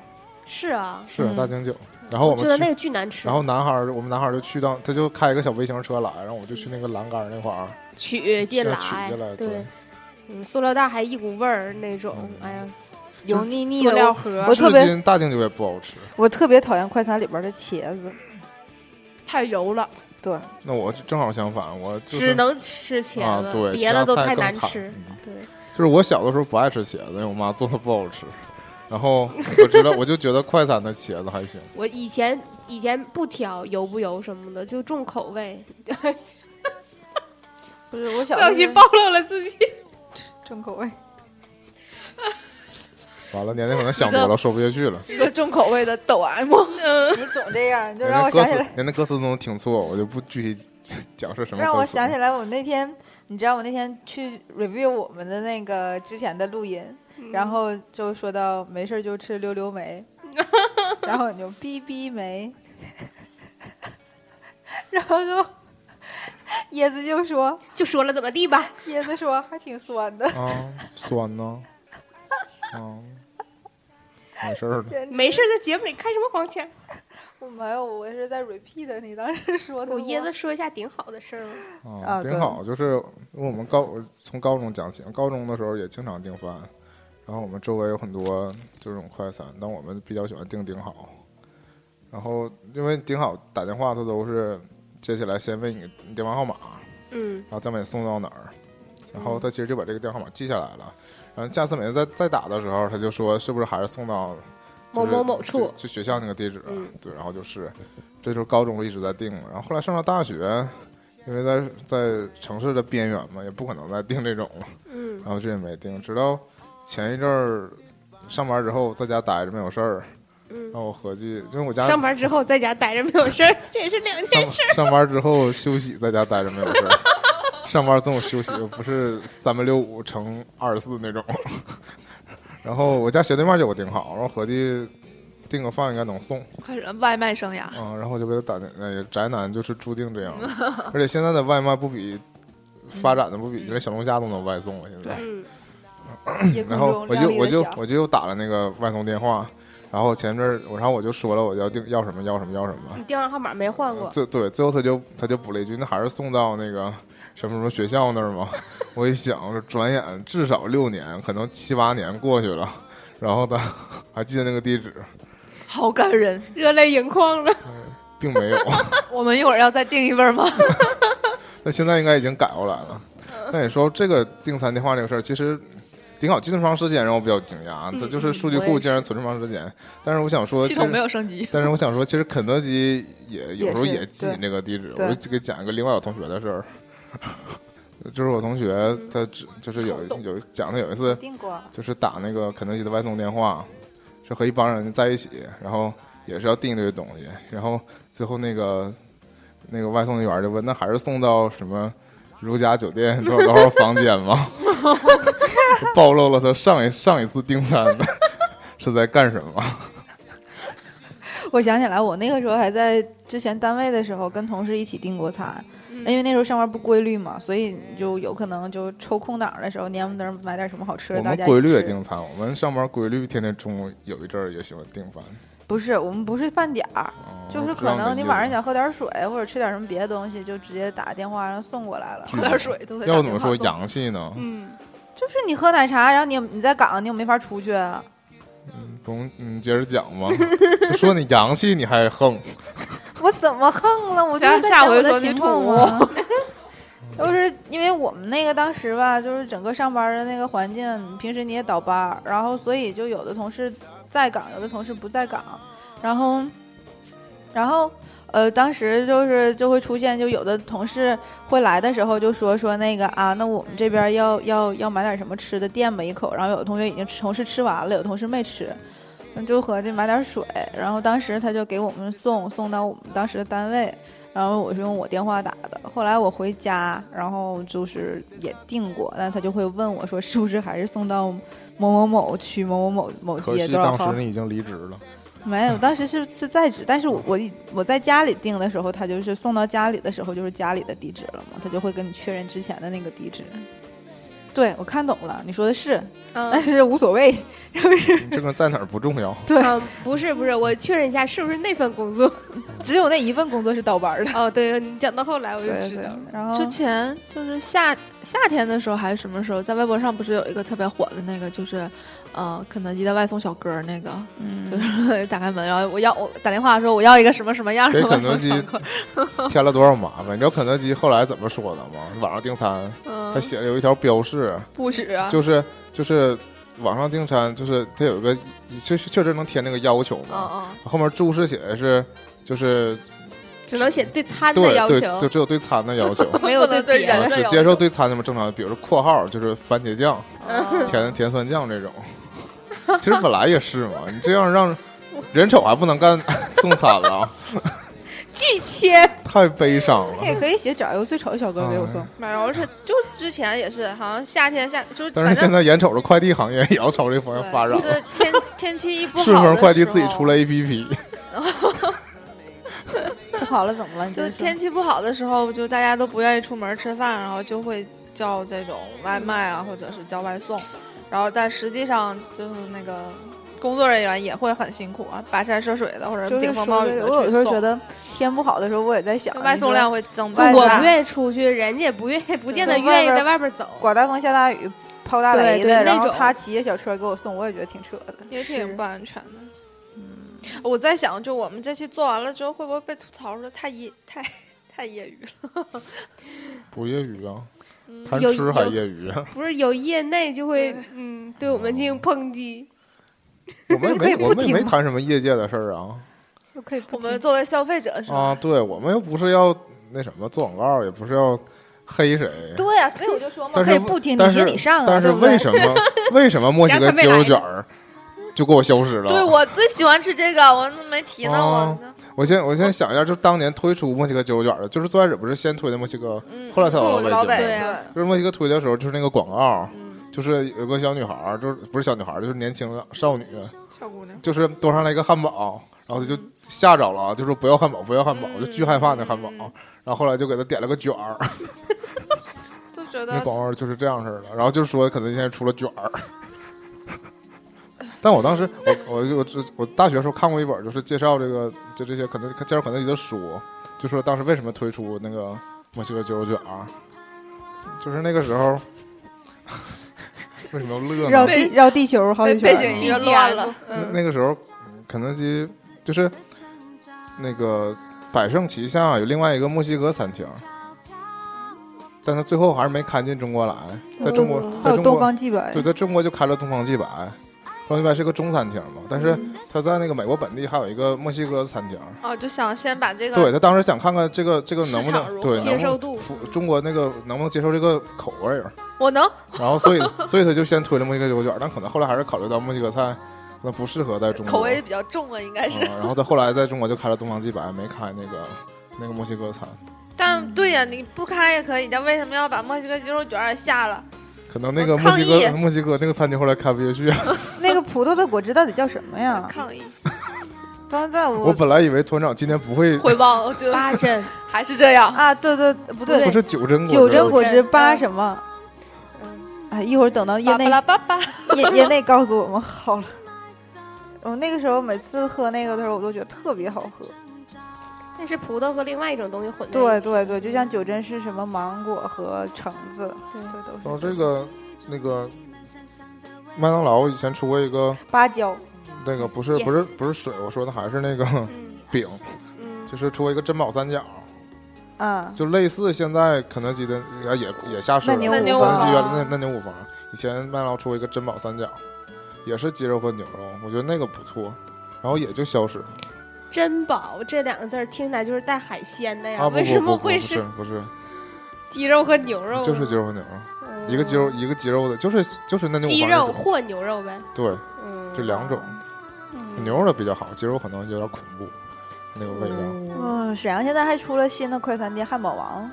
是啊，是嗯大京酒，然后我们觉得那个巨难吃。然后男孩儿，我们男孩儿就去到，他就开一个小微型车来，然后我就去那个栏杆儿那块儿，取进来，取进来，对，嗯，塑料袋还一股味儿那种，嗯哎呀，油腻腻塑的。我料盒我特别今大京酒也不好吃。我特别讨厌快餐里边的茄子。太油了，对，那我正好相反，我就是只能吃茄啊，子，对，别的都太难吃。嗯对，就是我小的时候不爱吃茄子，因为我妈做的不好吃。然后我知道，我就觉得快餐的茄子还行。我以前以前不挑油不油什么的，就重口味，不是我 小不的时候小心暴露了自己。重口味。完了，年年可能想多了，说不下去了。一个重口味的抖 M，嗯，你总这样，就让我想起来，，连那歌词都能听错，我就不具体讲是什么。让我想起，来，我那天，你知道我那天去 review 我们的那个之前的录音，然后就说到没事儿就吃溜溜梅，然后你就逼逼梅，然后就椰子就说，就说了怎么地吧，椰子说还挺酸的，啊，酸呢，啊，没事儿没事儿，在节目里开什么黄腔？我没有，我是在 repeat 你当时说的。我椰子说一下顶好的事儿吗？啊，顶好。就是因为我们高从高中讲起，高中的时候也经常订饭，然后我们周围有很多这种快餐，但我们比较喜欢订顶好。然后因为顶好打电话，他都是接起来先问你你电话号码，嗯，然后再把你送到哪儿，然后他其实就把这个电话号码记下来了。然后下次每次再再打的时候，他就说是不是还是送到某就是某某处就就学校那个地址，嗯。对，然后就是，这就是高中一直在定，然后后来上了大学，因为在在城市的边缘嘛，也不可能再定这种了，嗯。然后这也没定，直到前一阵儿上班之后在家待着没有事儿，嗯。然，后我合计，因为我家上班之后在家待着没有事儿，这也是两件事上班之后休息，在家待着没有事儿。上班总有休息，不是三百六五乘二十四那种。然后我家斜对面就有个顶好，然后合计订个饭应该能送，开始外卖生涯。嗯，然后我就给他打电，哎，宅男就是注定这样，而且现在的外卖不比发展的不比，连小龙虾都能外送了，现在。然后我就我就我就又打了那个外送电话，然后前阵儿我然后我就说了我要订要什么要什么要什么，你电话号码没换过，最对，最后他就他就补了一句，那还是送到那个什么什么学校那儿吗？我一想，转眼至少六年，可能七八年过去了，然后他 还记得那个地址，好感人，热泪盈眶了。并没有。我们一会儿要再订一份吗？那现在应该已经改过来了。那你说这个订餐电话这个事儿，其实挺好，记这么长时间让我比较惊讶。嗯它就是数据库竟然存这么长时间，但是我想说，系统没有。升级。但是我想说，其实肯德基也有时候也记对那个地址。我就给讲一个另外有同学的事儿，就是我同学他只就是有有讲的有一次就是打那个肯德基的外送电话，是和一帮人在一起，然后也是要订这个东西，然后最后那个那个外送人员就问，那还是送到什么如家酒店多少多少房间吗？暴露了他上一上一次订餐的 是在干什么？我想起来，我那个时候还在之前单位的时候，跟同事一起订过餐，因为那时候上班不规律嘛，所以就有可能就抽空档的时候，年不登买点什么好吃的，我们规律也订餐，我们上班规律天天中午有一阵儿也喜欢订饭，不是，我们不是饭点儿，哦就是可能你晚上想喝点水或者吃点什么别的东西，就直接打个电话让送过来了。喝点水都得要怎么说洋气呢？嗯，就是你喝奶茶，然后你你在岗你又没法出去，啊不用你接着讲吧，就说你洋气你还横。我怎么横了？我就下是在下回说你讲我的情况土嘛。就是因为我们那个当时吧，就是整个上班的那个环境，平时你也倒班儿，然后所以就有的同事在岗，有的同事不在岗，然后，然后呃，当时就是就会出现，就有的同事会来的时候就说说那个啊，那我们这边要要要买点什么吃的垫吧一口，然后有的同学已经同事吃完了，有的同事没吃，嗯就合计买点水，然后当时他就给我们送送到我们当时的单位，然后我是用我电话打的。后来我回家，然后就是也订过，但他就会问我说是不是还是送到某某某区某某某某街多少号当时？你已经离职了，没有，当时是是在职，但是我我一我在家里订的时候，他就是送到家里的时候就是家里的地址了嘛，他就会跟你确认之前的那个地址。对，我看懂了，你说的是，但嗯，是无所谓，这个在哪儿不重要。对，嗯，不是不是，我确认一下是不是那份工作。只有那一份工作是倒班的。哦，对你讲到后来我就对对知道了。，然后之前就是夏夏天的时候还是什么时候，在微博上不是有一个特别火的那个，就是呃肯德基的外送小哥儿那个，嗯，就是打开门，然后我要我打电话说我要一个什么什么样的外给肯德基送小哥，添了多少麻烦？你知道肯德基后来怎么说的吗？网上订餐，他嗯，写了有一条标示，不许啊，就是就是网上订餐，就是他有一个确确确实能填那个要求嗯嘛。嗯，后面注释写的是就是只能写对餐的对对，要求就，只有对餐的要求。没有对别的。只接受对餐那么正常的，比如说括号就是番茄酱、嗯甜甜酸酱这种。其实本来也是嘛，你这样让人丑还不能干 送餐了，拒签，太悲伤了你。也可以写找一个最丑的小哥给我送。没有，而且就之前也是，好像夏天夏就是但是现在眼瞅着快递行业也要朝这方向发展，就是天天气一不好顺丰快递自己出了 APP，不好了怎么了？就是天气不好的时候，就大家都不愿意出门吃饭，然后就会叫这种外卖啊，或者是叫外送。然后但实际上就是那个工作人员也会很辛苦啊，跋山涉水的或者顶风冒雨的，我有时候觉得天不好的时候，我也在想，外送量会增。我不愿意出去，人家也不愿意，不见得愿意在外边走。刮大风下大雨、抛大雷的，对对那种然后他骑着小车给我送，我也觉得挺扯的。也是挺不安全的。嗯，我在想，就我们这期做完了之后，会不会被吐槽说太业太太业余了？不业余啊，嗯贪有吃还业余啊。不是有业内就会嗯对我们进行抨击，我们可以没我们没谈什么业界的事儿啊 就可以我们作为消费者是吧？啊！对我们又不是要那什么做广告，也不是要黑谁。对呀、所以我就说嘛，可以不听，你但是写你上啊，但是为什么为什么墨西哥鸡肉卷儿就给我消失了？对我最喜欢吃这个，我怎么没提呢？哦我我先我先想一下，就当年推出墨西哥鸡肉卷的，就是最开始不是先推的墨西哥，嗯，后来才有老北老北对啊。就是墨西哥推的时候，就是那个广告，嗯，就是有个小女孩，就是不是小女孩，就是年轻的少女，小姑娘，就是端上来一个汉堡，然后她就吓着了，就说不要汉堡，不要汉堡，就巨害怕那汉堡。然后后来就给她点了个卷儿，就觉那广告就是这样式的。然后就说可能现在出了卷儿。但我当时，我我就我我大学时候看过一本，就是介绍这个就这些肯德介绍肯德基的书，就说当时为什么推出那个墨西哥鸡肉卷儿，就是那个时候为什么要乐呢？绕地绕地球好几圈？背景音乐乱了。那嗯，那个时候，肯德基就是那个百盛旗下有另外一个墨西哥餐厅，但他最后还是没开进中国来，在中国，还有东在中国，方既白对，，在中国就开了东方既白。东方既白是个中餐厅嘛，但是嗯他在那个美国本地还有一个墨西哥餐厅。哦，就想先把这个对他当时想看看这个这个能不能对接受度中国那个能不能接受这个口味儿，我能然后所以所以他就先推了墨西哥牛卷，但可能后来还是考虑到墨西哥菜那不适合在中国口味比较重啊，应该是。嗯然后他后来在中国就开了东方既白，没开那个那个墨西哥餐。但对呀，你不开也可以，但为什么要把墨西哥鸡肉卷也下了？可能那个墨西哥墨西哥那个餐厅后来开不下去。那个葡萄的果汁到底叫什么呀？抗议，当时在我我本来以为团长今天不会，回报就八针，还是这样。啊，对对不对，不是九针九针果汁果汁八什么？哎，一会儿等到业内业业内告诉我们好了。我那个时候每次喝那个的时候，我都觉得特别好喝。那是葡萄和另外一种东西混在一起。对对对，就像九珍是什么芒果和橙子，对对都是。然后这个那个麦当劳以前出过一个芭蕉，那个不是不是不是水，我说的还是那个嗯 饼，嗯，就是出过一个珍宝三角，啊，就类似现在肯德基的也也也下市了，那牛五肯德基原坊那那牛五房，以前麦当劳出过一个珍宝三角，也是鸡肉和牛肉，我觉得那个不错，然后也就消失了。珍宝这两个字儿听起来就是带海鲜的呀，为什么会是不是，鸡肉和牛肉？就是鸡肉和牛。肉，嗯。一个鸡肉一个鸡肉的，就是就是那牛五鸡肉或牛肉呗。对，嗯，这两种，嗯。牛肉的比较好，鸡肉可能有点恐怖，那个味道，嗯嗯，沈阳现在还出了新的快餐店汉堡王，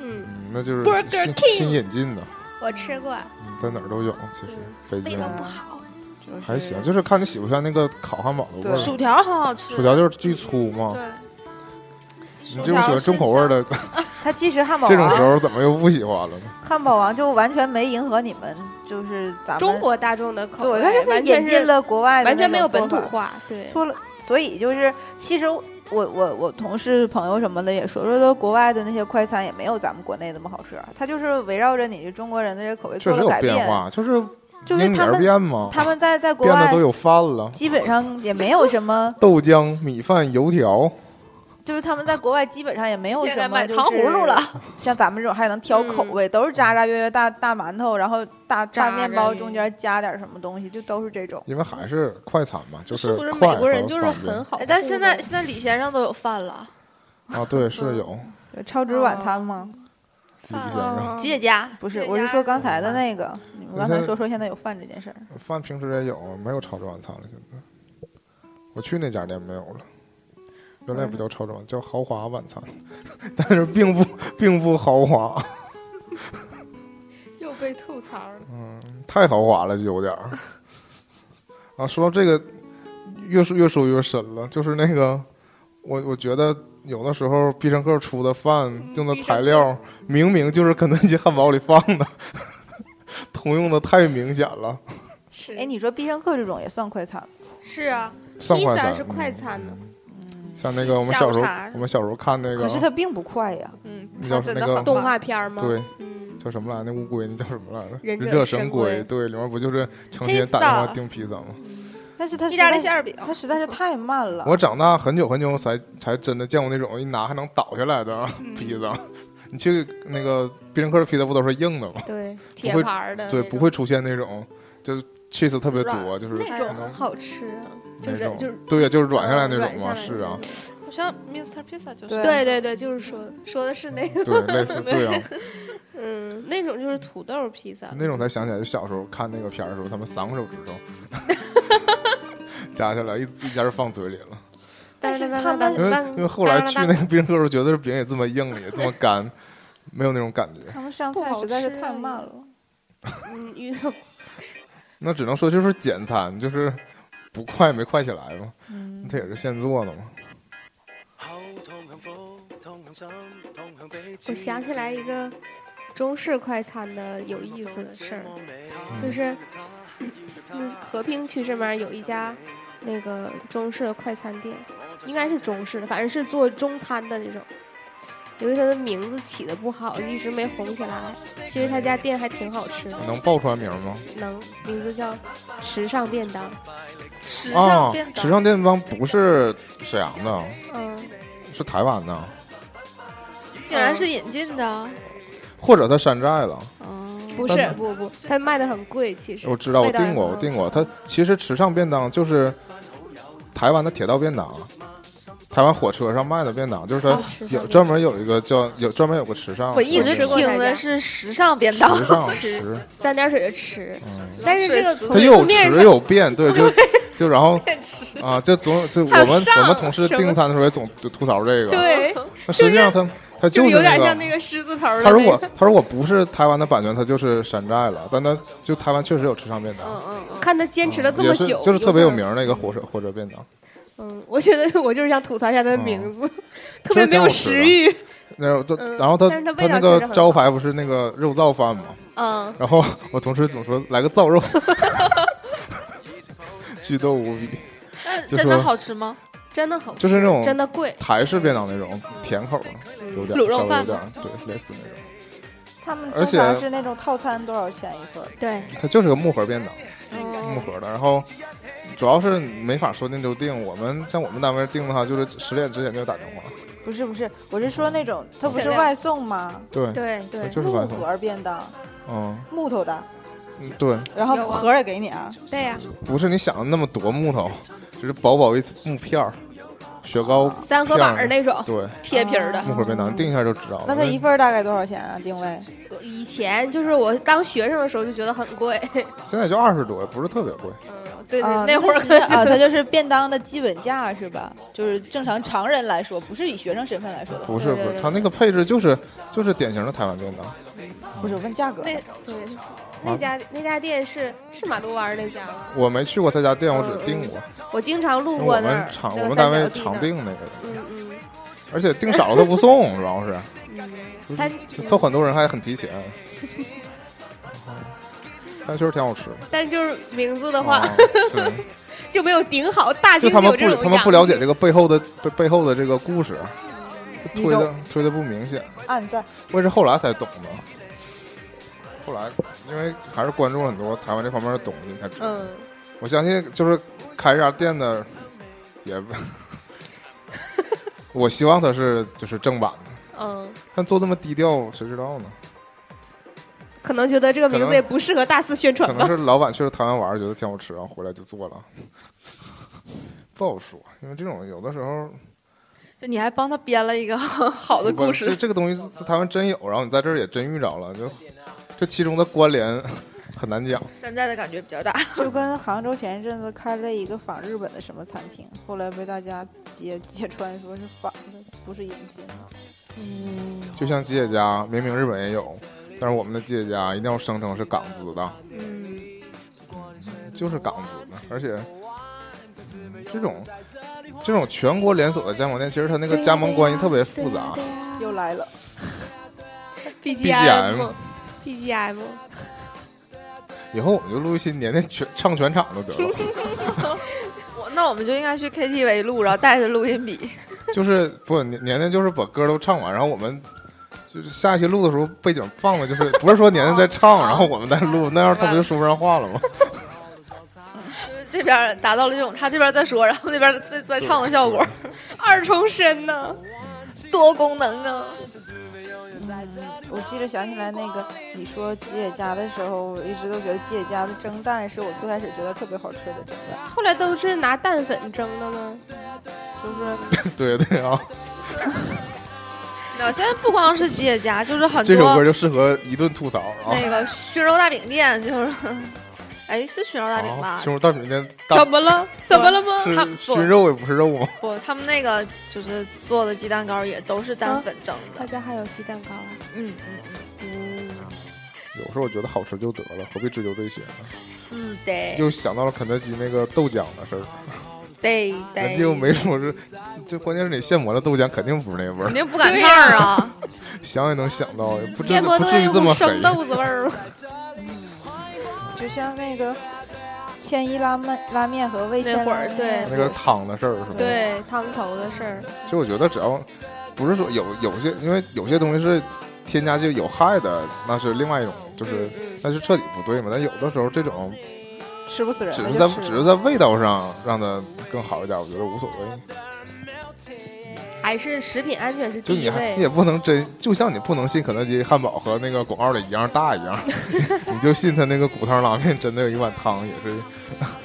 嗯，嗯，那就是新新引进的，我吃过，嗯，在哪儿都有，其实北京。味道不好，就是还行，就是看你喜不喜欢那个烤汉堡的味对。儿。薯条很好吃，薯条就是巨粗嘛，对，你这种喜欢重口味儿的，它其实汉堡这种时王，候怎么又不喜欢了呢？汉堡王就完全没迎合你们，就是咱们中国大众的口味对，它，就是引进了国外的完全没有本土化，对，说了，所以就是其实我我我同事朋友什么的也说，说说国外的那些快餐也没有咱们国内那么好吃，它就是围绕着你中国人的这个口味确实有做了改变化，就是就是他们变嘛，他们在在国外都有饭了，基本上也没有什么，豆浆、米饭、油条，就是他们在国外基本上也没有什么就是糖葫芦了，像咱们这种还能挑口嗯味，都是渣渣约约大大馒头，然后大大面包中间加点什么东西，就都是这种。因为还是快餐嘛，就是不是美国人就是很好哎，但现在现在李先生都有饭了，啊，对，是有对超值晚餐吗？吉野家不是，我是说刚才的那个，你们刚才说说现在有饭这件事儿。饭平时也有，没有超值晚餐了。现在我去那家店没有了，原来也不叫超值，叫豪华晚餐，但是并不并不豪华，又被吐槽了。嗯太豪华了，就有点儿。啊，说到这个，越说越说越深了，就是那个，我我觉得有的时候必胜客出的饭用的材料，明明就是肯德基汉堡里放的，通用的太明显了。是哎，你说必胜客这种也算快餐吗？是啊，算快餐披萨是快餐呢，像那个我们小时候我们小时候看那个，可是它并不快呀。嗯，那他真那个动画片吗？对，嗯，叫什么来？那乌龟那叫什么来着？忍者者神龟，龟对，里面不就是成天打电话订披萨吗？但是它意大利馅儿饼，它实在是太慢了。我长大很久很久才才真的见过那种一拿还能倒下来的嗯披萨。你去那个必胜客的披萨不都是硬的吗？对，铁会盘儿的对，不会出现那种就是 cheese 特别多，就是那种很好吃啊，就是就是对呀，就是软下来那种嘛，是啊，好像 Mr. Pizza 就是对对对对，就是说说的是那个，对，类似 对啊，嗯，那种就是土豆披萨，那种才想起来，就小时候看那个片儿的时候，他们三个手指头 夹下来一一下就放嘴里了。但是当他们因为当因为后来去那个必胜客的时候，觉得这饼也这么硬，也这么干，没有那种感觉。他们上菜实在是太慢了。嗯，遇到那只能说就是简餐，就是不快没快起来嘛。嗯，它也是现做的嘛。我想起来一个中式快餐的有意思的事儿，就是嗯和平区这边有一家那个中式的快餐店，应该是中式的，反正是做中餐的那种。由于它的名字起的不好，一直没红起来。其实他家店还挺好吃的，能报出来名吗？能名字叫时尚便当。时啊尚便，当，时尚电帮不是沈阳的，嗯，是台湾的，竟然是引进的，或者他山寨了。嗯，不是是不不，它卖的很贵，其实。我知道，我订过，我订过。它其实池上便当就是台湾的铁道便当，台湾火车上卖的便当，就是它有专门有一个叫有专门有个时尚，我一直听的是时尚便当，时尚吃，三点水的池，嗯，但是这个从它又有面上迟有变，对，就 就然后啊，就总就我们我们同事订餐的时候也总就吐槽这个，对，那实际上它它就是有那个点像那个狮子头他如果那个。他如果不是台湾的版权，他就是山寨了。但他就台湾确实有吃上便当，嗯嗯嗯，看他坚持了这么久，就是特别有名儿的一个火车火车便当。嗯，我觉得我就是想吐槽一下他的名字，特别没有食欲。然后他嗯然后他但是它他那个招牌不是那个肉燥饭吗？嗯，然后我同事总说来个燥肉 巨逗无比。真的好吃吗？真的好吃，就是那种真的贵。台式便当那种甜口的，有点卤肉饭稍微有点对类似那种。他们而且是那种套餐多少钱一份？对，它就是个木盒便当，木嗯，盒的。然后主要是没法说定就定。我们像我们单位定的话，就是十点之前就打电话。不是不是，我是说那种，它不是外送吗？对，对对木就是木。盒便当，嗯木头的，嗯，对，然后盒也给你啊。对呀，不是你想的那么多木头，就是薄薄一木片儿，雪糕三合板儿那种。对贴皮儿的，木盒便当，定一下就知道了。那它一份大概多少钱啊？定位？以前就是我当学生的时候就觉得很贵，现在就二十多，也不是特别贵。嗯，对啊，对，那会儿啊，它 就是便当的基本价是吧？就是正常常人来说，不是以学生身份来说的。不是不是，它那个配置就是就是典型的台湾便当。不是问价格。对对那家那家店是是马路湾那家吗？我没去过他家店，我只嗯订过。我经常路过那儿们。厂我们单位常订那个，嗯嗯而且订少了他不送，主要是嗯，他凑很多人还很提前。但确实挺好吃。但是就是名字的话、就没有顶好，大就他们兴有这种不他们不了解这个，背后的背背后的这个故事，推的推的不明显。暗赞。我也是后来才懂的。后来因为还是关注了很多台湾这方面的东西，才知道。嗯，我相信就是开这家店的，也，我希望他是就是正版的，嗯，但做这么低调，谁知道呢？可能觉得这个名字也不适合大肆宣传吧。可能是老板去了台湾玩儿，觉得挺好吃，然后回来就做了。不好说，因为这种有的时候就你还帮他编了一个 好的故事，这这个东西在台湾真有，然后你在这儿也真遇着了，就这其中的关联很难讲。山寨的感觉比较大。就跟杭州前一阵子开了一个仿日本的什么餐厅，后来被大家揭揭穿说是仿的，不是引进的。嗯就像吉野家，明明日本也有，但是我们的吉野家一定要声称是港资的，嗯，就是港资的，而且这种这种全国连锁的加盟店，其实它那个加盟关系特别复杂。又来了，BGM BGM，以后我们就录一期年年全唱全场的得了，我那我们就应该去 KTV 录，然后带着录音笔。就是不年年年就是把歌都唱完，然后我们。就是下一期录的时候，背景放的就是不是说年年在唱，然后我们在录，那样他不就说不上话了吗？就是这边达到了这种他这边在说，然后那边在在唱的效果，二重身呢？多功能啊！我记着想起来那个你说吉野家的时候，我一直都觉得吉野家的蒸蛋是我最开始觉得特别好吃的蒸蛋，后来都是拿蛋粉蒸的吗？就是 对对啊，我，现在不光是吉野家，就是很多这首歌就适合一顿吐槽啊。那个 熏肉大饼店，就是，哎，是熏肉大饼吧？啊熏肉大饼店大怎么了？怎么了吗？他熏肉也不是肉吗？不，他们那个就是做的鸡蛋糕也都是蛋粉蒸的。他家还有鸡蛋糕啊？嗯嗯嗯，有时候我觉得好吃就得了，何必追求这些呢？是的，又想到了肯德基那个豆浆的事儿，对对，人家又没说是，就关键是你现磨的豆浆肯定不是那味儿，肯定不赶趟儿啊。想也能想到，也不至于这么黑。生豆子味儿吗？就像那个千一拉面拉面和味千那会儿拉面对那个汤的事儿是吧？，对，汤头的事儿。其实我觉得只要不是说有有些，因为有些东西是添加剂有害的，那是另外一种，就是那是彻底不对嘛。但有的时候这种吃不死人只了就吃是在只是在味道上让它更好一点，我觉得无所谓。还是食品安全是第一就你还你位。也不能真，就像你不能信肯德基汉堡和那个广告里一样大一样，你就信他那个骨汤拉面真的有一碗汤也是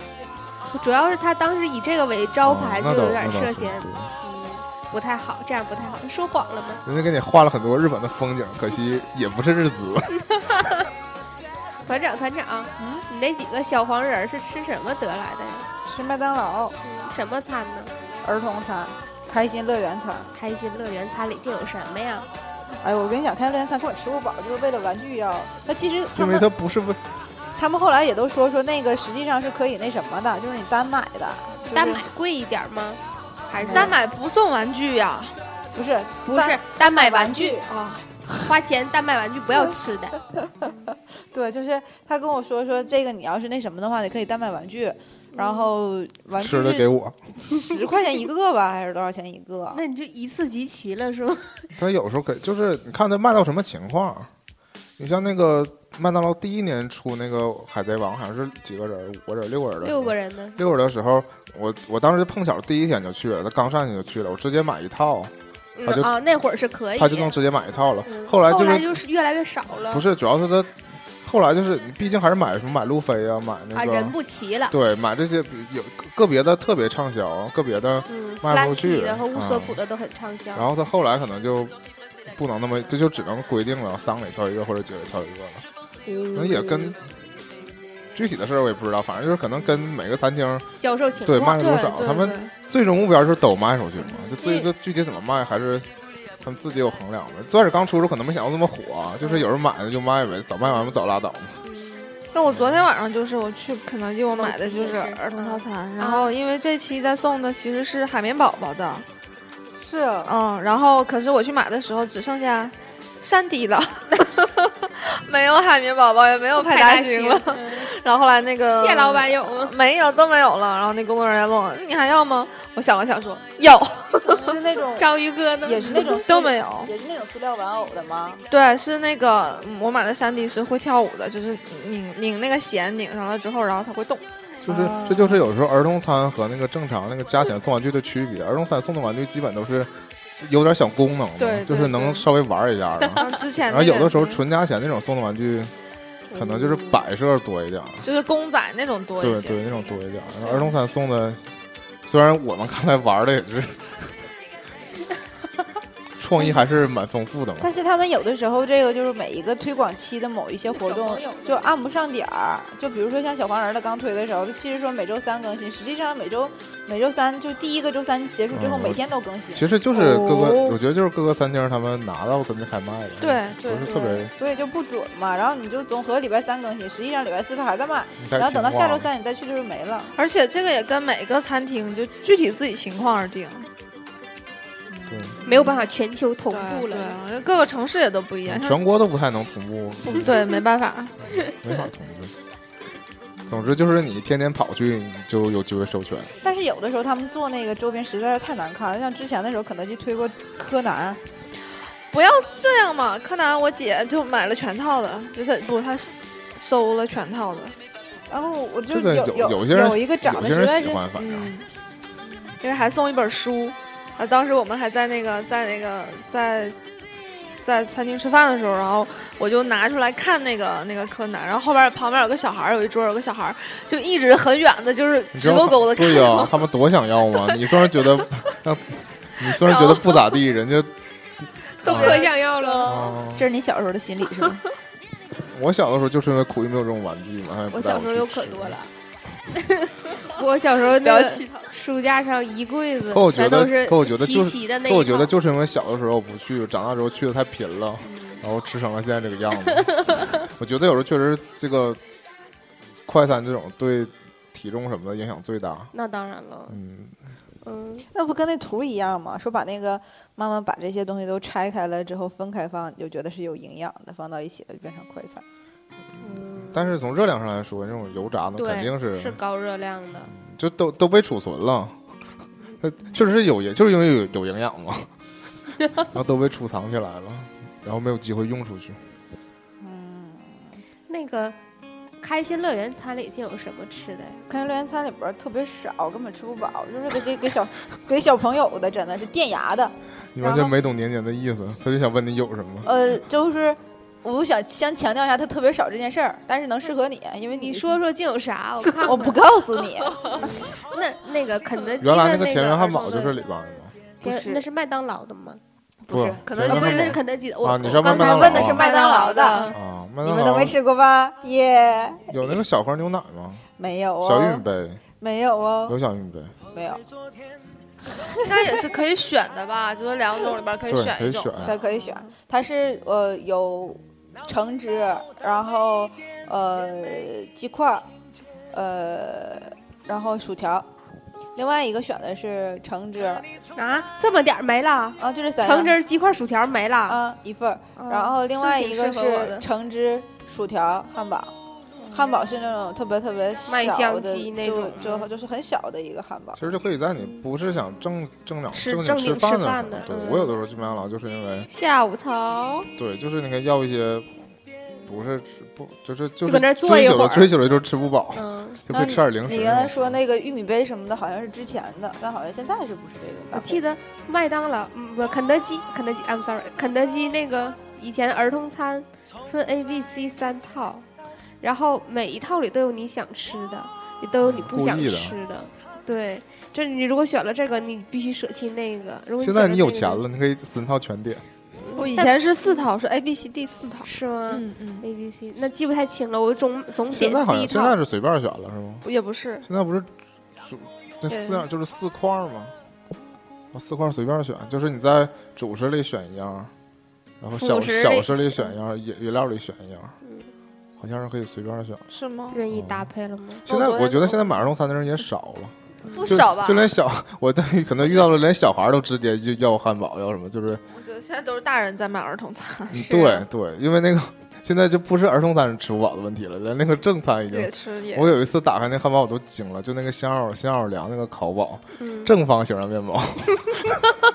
主要是他当时以这个为招牌，嗯那倒就有点那倒是涉嫌，对嗯，不太好，这样不太好。说谎了吗？人家给你画了很多日本的风景，可惜也不是日资。团长，团长，嗯，你那几个小黄人儿是吃什么得来的呀？吃麦当劳嗯，什么餐呢？儿童餐、开心乐园餐。开心乐园餐里竟有什么呀？哎，我跟你讲，开心乐园餐根本吃不饱，就是为了玩具要。它其实他因为们它不是为他们后来也都说说那个实际上是可以那什么的，就是你单买的，就是单买贵一点吗？还是单买不送玩具呀、不是不是单买玩具具啊？花钱单买玩具，不要吃的。对，就是他跟我说说这个你要是那什么的话，你可以单买玩具，然后玩具吃的给我。十块钱一个吧，还是多少钱一个？那你就一次集齐了是吗？他有时候给就是你看他卖到什么情况。你像那个麦当劳第一年出那个海贼王，好像是几个人，五个人、六个人的。六个。人的？六个人的时候，我我当时碰巧第一天就去了，他刚上去就去了，我直接买一套，他就嗯啊，那会儿是可以，他就能直接买一套了。嗯后来就是就是越来越少了。不是，主要是他后来就是你毕竟还是买什么买路飞啊，买那啊，个、人不齐了。对，买这些有个别的特别畅销，个别的，嗯卖不出去的和乌索嗯普的都很畅销。然后他后来可能就不能那么，这就只能规定了三里挑一个或者几里挑一个了，可能也跟。具体的事儿我也不知道，反正就是可能跟每个餐厅销售情况对卖了多少，他们最终目标就是都卖出去嘛。就至于嗯这具体怎么卖，还是他们自己有衡量的。最开始刚出的时候可能没想到那么火啊，就是有人买了就卖呗，早卖完不早拉倒嘛。那我昨天晚上就是我去肯德基，我买的就是儿童套餐，然后因为这期在送的其实是海绵宝宝的，是啊嗯，然后可是我去买的时候只剩下山迪了，没有海绵宝宝，也没有派大星了。嗯然后后来那个谢老板有吗？没有都没有了，然后那工作人员问我你还要吗？我想了想说有，是那种 章鱼哥呢？也是那种都没有。也是那种塑料玩偶的吗？对，是那个嗯我买的山迪是会跳舞的，就是拧拧那个弦拧上了之后，然后它会动。就是哦这就是有时候儿童餐和那个正常那个加钱送玩具的区别。儿童餐送的玩具基本都是有点小功能的，对就是能稍微玩一下的。然后之前、然、后有的时候嗯纯加钱那种送的玩具，可能就是摆设多一点，就是公仔那种多一些。对对，那种多一点。然后儿童餐送的，虽然我们看来玩的也是创意还是蛮丰富的嘛。但是他们有的时候这个就是每一个推广期的某一些活动就按不上点儿，就比如说像小黄人儿他刚推的时候，他其实说每周三更新，实际上每周每周三就第一个周三结束之后嗯每天都更新，其实就是各个，哦我觉得就是各个餐厅他们拿到他们就开卖了，对对不是特别。所以就不准嘛。然后你就总和礼拜三更新，实际上礼拜四他还在卖，然后等到下周三你再去就是没了。而且这个也跟每个餐厅就具体自己情况而定。对，没有办法全球同步了。对，各个城市也都不一样。全国都不太能同步，对，没办法。没法同步。总之就是你天天跑去，你就有机会授权。但是有的时候他们做那个周边实在是太难看了，像之前的时候肯德基推过柯南，不要这样嘛！柯南，我姐就买了全套的，就她不，她收了全套的。然后我就这个有有有些人有一个长有些人得实在是喜欢，反正嗯，因为还送一本书。啊，当时我们还在那个在那个在在餐厅吃饭的时候，然后我就拿出来看那个那个柯南，然后后边旁边有个小孩儿，有一桌有个小孩儿，就一直很远的，就是直勾勾的看对呀、我。他们多想要嘛！你虽然觉得，你虽然觉得不咋地，人家都可想要了。啊，这是你小时候的心理是吗？我小的时候就是因为苦于没有这种玩具嘛，我小时候有可多了。我小时候那个。书架上一柜子可我觉得全都是可我觉得齐就是可我觉得套就是因为小的时候不去，长大之后去的太频了，然后吃成了现在这个样子。我觉得有时候确实这个快餐这种对体重什么的影响最大。那当然了，嗯，嗯，那不跟那图一样吗？说把那个妈妈把这些东西都拆开了之后分开放，你就觉得是有营养的，放到一起了就变成快餐。嗯但是从热量上来说，这种油炸的肯定是是高热量的。就都都被储存了。它确实是有也，就是因为有有营养嘛，然后都被储藏起来了，然后没有机会用出去。嗯，那个开心乐园餐里竟有什么吃的呀？开心乐园餐里边特别少，根本吃不饱，就是给这给小给小朋友的，真的是垫牙的。你完全没懂年年的意思，他就想问你有什么。呃，就是我想先强调一下，它特别少这件事儿，但是能适合你，因为你说说竟有啥？我看 看。我不告诉你，那那个肯德基原来的那个田园汉堡就是里边的吗？田不是那是麦当劳的吗？不是肯德基啊，不是，那是肯德基的。我啊你是我刚才问麦当劳问的是啊麦当劳的，啊，你们都没吃过吧？耶，有那个小盒牛奶吗？没有哦，小玉米杯没有哦，有小玉米杯，没有，应该也是可以选的吧？就是两种里边可以，选一种。它可以选，它是呃有橙汁，然后呃鸡块，呃然后薯条，另外一个选的是橙汁啊，这么点儿没了，啊，就这三橙汁、鸡块、薯条没了。啊一份儿，嗯然后另外一个是橙汁、薯条、汉堡。汉堡是那种特别特别麦小的，香鸡那就种就就是很小的一个汉堡其。实就可以在你不是想正正经吃正经正吃饭的。时候对嗯我有的时候去麦当劳就是因为下午操，对，就是你可以要一些不是吃不就是就就是搁那儿坐追求了一会儿追求了就是吃不饱，嗯，就可以吃点零食。你刚才说那个玉米杯什么的，好像是之前的，但好像现在是不是这个？我记得麦当劳，嗯不，肯德基，肯德基，I'm sorry，肯德基那个以前儿童餐分 A、B、C 三套，然后每一套里都有你想吃的，也都有你不想吃的。对，这你如果选了这个，你必须舍弃那个。如果现在你有钱了，你可以三套全点。我以前是四套，是 A B C D 四套，。是吗、嗯嗯，a B、C，那记不太清了，我总总点现在好像现在。是随便选了是吗？也不是，现在不是主那四样就是四块儿吗？我四块随便选，就是你在主食里选一样，然后小小食里选一样，饮饮料里选一样，嗯好像是可以随便选。是吗？任意搭配了吗？现在我觉得现在买儿童餐的人也少了，就不少吧？就连小 我在可能遇到了连小孩都直接就要汉堡要什么，就是我觉得现在都是大人在买儿童餐，对对，因为那个现在就不是儿童餐吃不饱的问题了，连那个正餐已经也。吃也我有一次打开那汉堡，我都惊了，就那个香奥香奥良那个烤堡，嗯，正方形的面包，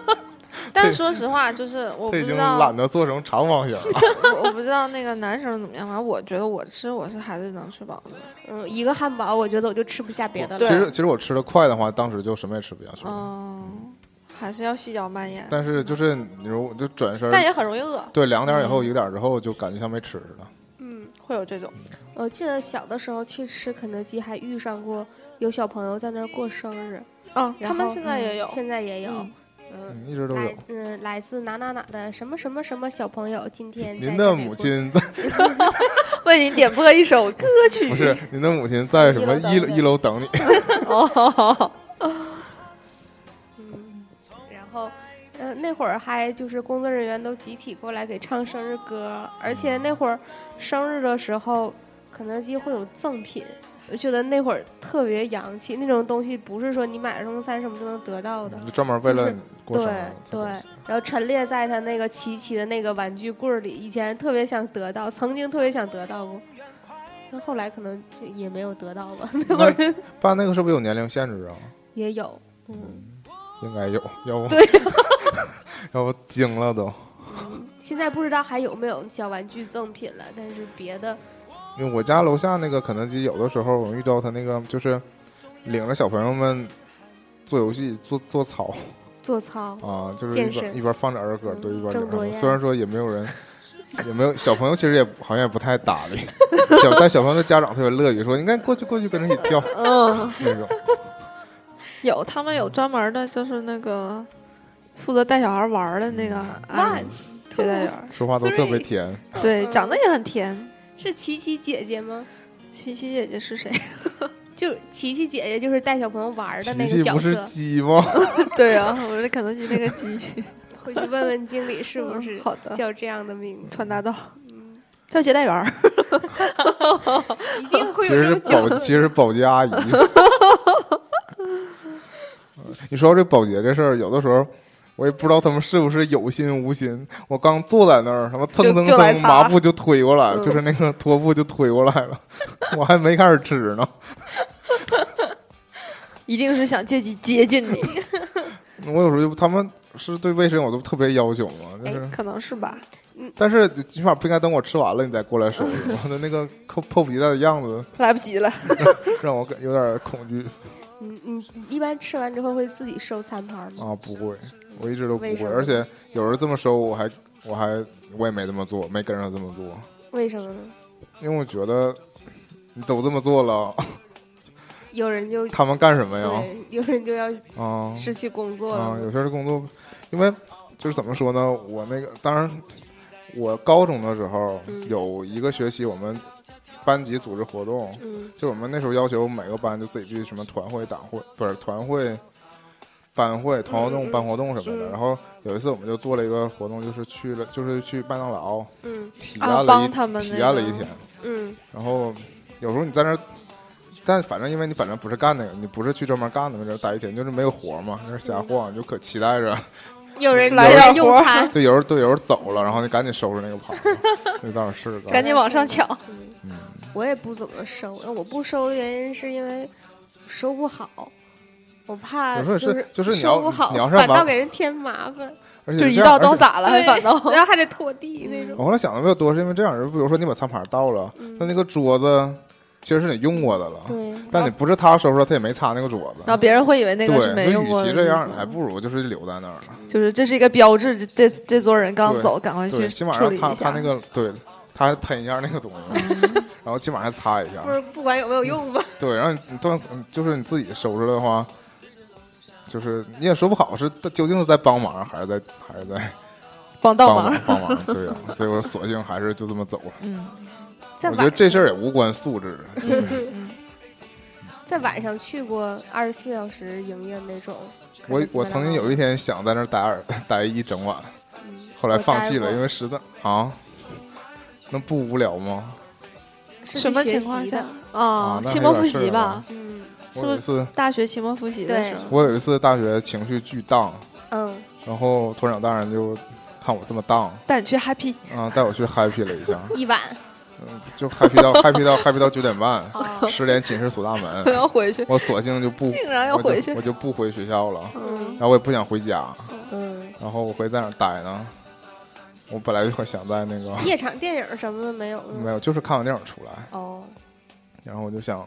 但说实话，就是我不知道懒，得做成长方形了。我我不知道那个男生怎么样，反正我觉得我吃我是还是能吃饱的。嗯，一个汉堡，我觉得我就吃不下别的了其。实其实我吃的快的话，当时就什么也吃不下去了。嗯，还是要细嚼慢咽，但是就是你如就转身，但也很容易饿，对两点以后嗯一个点之后就感觉像没吃似的。嗯，会有这种。我记得小的时候去吃肯德基，还遇上过有小朋友在那儿过生日，嗯，他们现在也有，现在也有。嗯一直都有。嗯，来自哪哪哪的什么什么什么小朋友，今天您的母亲 在 为您点播一首歌曲。不是您的母亲在什么一楼一楼等你？哦，嗯，然后，呃，那会儿还就是工作人员都集体过来给唱生日歌，而且那会儿生日的时候，肯德基会有赠品，我觉得那会儿特别洋气，那种东西不是说你买什么餐什么就能得到的。就专门为了对对，然后陈列在他那个齐齐的那个玩具柜儿里，以前特别想得到，曾经特别想得到过，但后来可能就也没有得到吧。那会儿办那个是不是有年龄限制啊？也有，嗯，应该有，要不对 要不惊了都。现在不知道还有没有小玩具赠品了，但是别的，因为我家楼下那个肯德基，有的时候我遇到他那个就是领着小朋友们做游戏、做做操做操，啊，就是一边一边放着儿歌，嗯对，一边虽然说也没有人，也没有小朋友，其实也好像也不太搭理。小但小朋友的家长特别乐意说：“你看过去过去跟着一起跳嗯，那种。有他们有专门的，就是那个负责带小孩玩的那个啊接待员，”说话都特别甜。对，嗯长得也很甜。是琪琪姐姐吗？琪琪姐姐是谁？就琪琪姐姐就是带小朋友玩的那个琪不是角色，鸡吗？对啊，我是肯德基那个鸡，回去问问经理是不是嗯好的？叫这样的名字，传达到，嗯，叫接待员儿。一定会其实是有这种保，其实是保洁阿姨。你说到这保洁这事儿，有的时候我也不知道他们是不是有心无心。我刚坐在那儿，他妈蹭蹭蹭，就来擦抹布就推过来了，嗯就是那个拖布就推过来了，我还没开始吃呢。一定是想借机接近你，我有时候就他们是对卫生我都特别要求嘛，就是，可能是吧？但是起码不应该等我吃完了你再过来收拾。我的那个迫迫不及待的样子来不及了，让我感有点恐惧嗯嗯，你一般吃完之后会自己收餐盘吗？啊！不会，我一直都不会，而且有人这么收，我还我还我也没这么做，没跟上这么做，为什么呢？因为我觉得你都这么做了，有人就他们干什么呀？有人就要啊失去工作啊！了。有些人工作，因为就是怎么说呢？我那个当然，我高中的时候嗯有一个学期，我们班级组织活动，嗯就我们那时候要求每个班就自己去什么团会、党会，不是团会、班会、团活动、嗯办活动什么的。嗯然后有一次我们就做了一个活动，就是去了，就是去麦当劳嗯体啊验了一、帮他们体验了一天。嗯然后有时候你在那儿，但反正因为你反正不是干那个，你不是去专门干的，在那待一天，就是没有活嘛，在那瞎晃，你就可期待着。有人来有人点活用餐，对，有人对有人走了，然后你赶紧收拾那个盘子，那倒是个。赶紧往上抢。嗯我也不怎么收，呃我不收的原因是因为收不好，我怕有时候就是就是你要收不好，你要是反倒给人添麻烦，而且就一道这样而且都撒了，还反倒 然后还得拖地那种。我后来想的比较多，是因为这样，比如说你把餐盘倒了，嗯那那个桌子其实是你用过的了，对，但你不是他收拾，他也没擦那个桌子。然后别人会以为那个是，没用过的那与其这样，还不如就是留在那儿了。就是这是一个标志，这这这桌人刚走，赶快去对，起码让他他那。个对，他还喷一下那个东西，然后起码还擦一下不。是不管有没有用吧，对，然后你你断就是你自己收拾的话，就是你也说不好是究竟是在帮忙，还是在还是在帮倒忙帮忙，帮忙。对呀、所以我索性还是就这么走了。嗯，我觉得这事儿也无关素质。在晚上去过二十四小时营业那种。我我曾经有一天想在那儿待二待一整晚，后来放弃了，因为为实在啊，那不无聊吗？是什么情况下？啊期末复习吧啊，嗯是不是我有一次，大学期末复习的时候。我有一次大学情绪巨荡，嗯，然后团长大人就看我这么荡，带你去 happy，啊，带我去 happy 了一下，一晚。嗯，就 happy 到 happy 到 happy 到九点半，哦。十点寝室锁大门，要回去，我索性就不，竟然要我就回去。我就不回学校了，嗯。然后我也不想回家，嗯，然后我会在哪儿待呢？我本来就很想在那个夜场电影什么的没有没有，就是看完电影出来，哦，然后我就想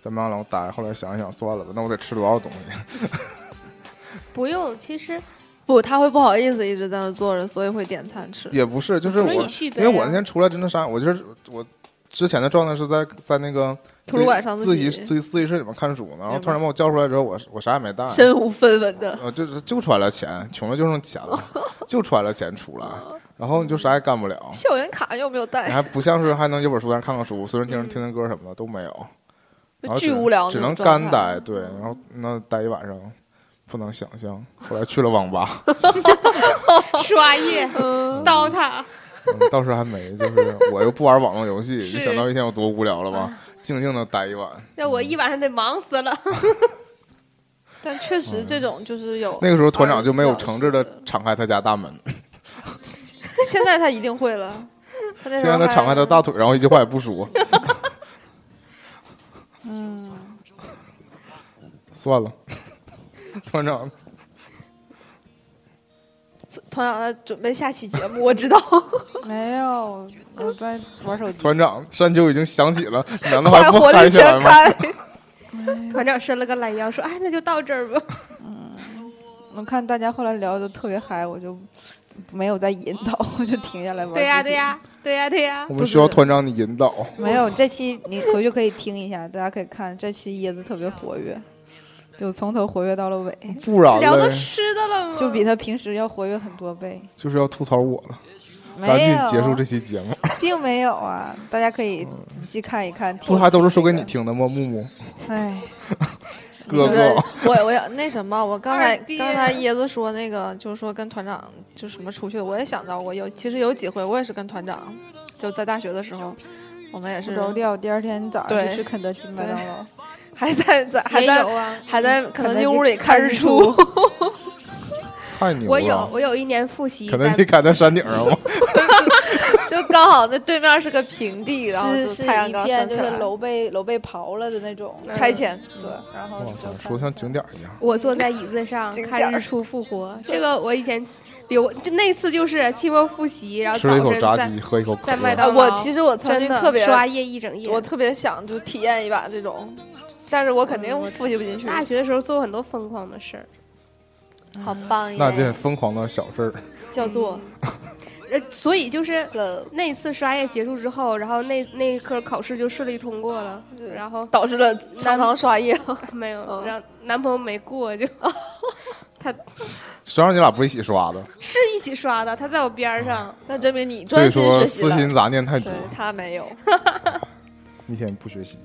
在麦当劳待，后来想一想算了吧，那我得吃多少东西？不用，其实不，他会不好意思一直在那坐着，所以会点餐吃。也不是，就是我因为我那天出来真的啥，我就是我之前的状态是在在那个图书馆上自习自习自习室里面看书呢，然后突然把我叫出来之后，我我啥也没带，身无分文的，呃，就是就揣了钱，穷了就剩钱了，就揣了钱出来，然后你就啥也干不了，校园卡又没有你带，还不像是还能有本书在那看看书，随便听听听歌什么的都没有，然后巨只无聊只能干待，对，然后那待一晚上。不能想象，后来去了网吧，刷夜、嗯 DOTA，嗯倒是还没，就是我又不玩网络游戏，是就想到一天有多无聊了吧，静静的待一晚。那我一晚上得忙死了。但确实这种就是有。那个时候团长就没有诚挚的24小时敞开他家大门，现在他一定会了。现在他敞开他大腿，然后一句话也不说。算了，团长，团长在准备下期节目，我知道。没有，我在玩手机。团长山丘已经响起了，难道还不火力嗨起来吗？全开。团长伸了个懒腰，说：“哎，那就到这儿吧。我看大家后来聊的特别嗨，我就没有再引导，我就停下来玩。”对呀，对。呀，对呀，对呀我。们需要团长你引导。没有，这期你回去可以听一下，大家可以看这期椰子特别活跃，就从头活跃到了尾，不然聊到，吃的了吗？就比他平时要活跃很多倍。就是要吐槽我了。赶紧没有，结束这期节目。并没有啊，大家可以仔细看一看。不还都是说给你听听的吗？木木这个？哎，哥哥，我我要 那什么，我刚才刚才椰子说那个，就是说跟团长就什么出去的，我也想到过，有其实有几回我也是跟团长，就在大学的时候，我们也是不着调。第二天早上对去吃肯德基、麦当劳，还在在还在啊。还在肯德肯德基基屋里看日出出，太牛了！我有，我有一年复习在肯德基开在山顶上吗？就刚好那对面是个平地，然后是太阳一片刚升起来，就是楼被楼被刨了的那种。拆迁。对，然后就哇塞，说像景点一样。我坐在椅子上看日出复活，这个我以前留，就那次就是期末复习，然后吃了一早晨在口炸鸡，喝一口可乐。在麦当啊，我其实我曾经特别，刷夜一整夜。我特别想就体验一把这种，但是我肯定复习不进去。大学的时候做过很多疯狂的事儿，好棒呀！那件疯狂的小事儿，叫做 呃，所以就是了，那次刷夜结束之后，然后那那一科考试就顺利通过了，然后导致了常常刷夜。没有嗯让男朋友没过，就他谁让你俩不一起刷的？是一起刷的，他在我边儿上，那证明你专心学习了。私心杂念太多对，他没有。一天不学习，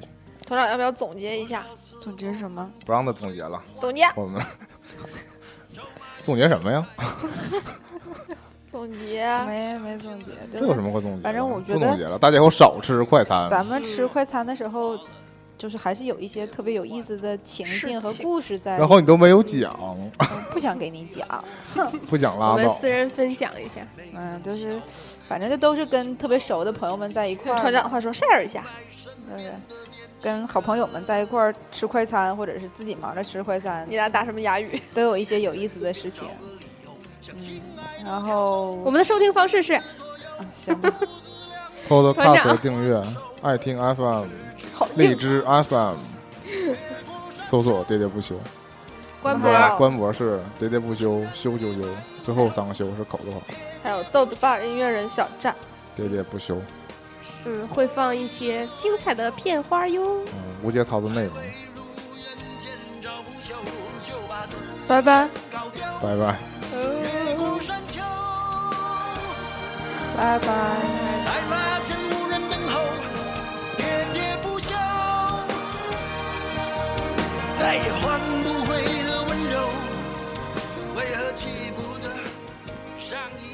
团长要不要总结一下？总结什么？不让他总结了。总结，我们 总结什么呀？总结。没没总结，这有什么可总结？反正我觉得不总结了，大家以后少吃快餐。咱们吃快餐的时候，就是还是有一些特别有意思的情境和故事在。然后你都没有讲，不想给你讲，不讲我拉倒们私。人分享一下。嗯，就是反正这都是跟特别熟的朋友们在一块儿，团长话说，share 一下。就是跟好朋友们在一块儿吃快餐，或者是自己忙着吃快餐你，俩打什么哑语？都有一些有意思的事情。嗯，然后 我们的收听方式是啊行吧，Podcast 长订阅，爱听 FM，荔枝 FM，搜索“喋喋不休”。官博，官博是“喋喋不休”，休休休，最后三个休是口字旁，还有豆瓣音乐人小站。喋喋不休。嗯，会放一些精彩的片花哟。嗯，无节操的内容。拜拜。拜拜。拜拜。才发现无人等候，喋喋不休，再也换不为何记不得上一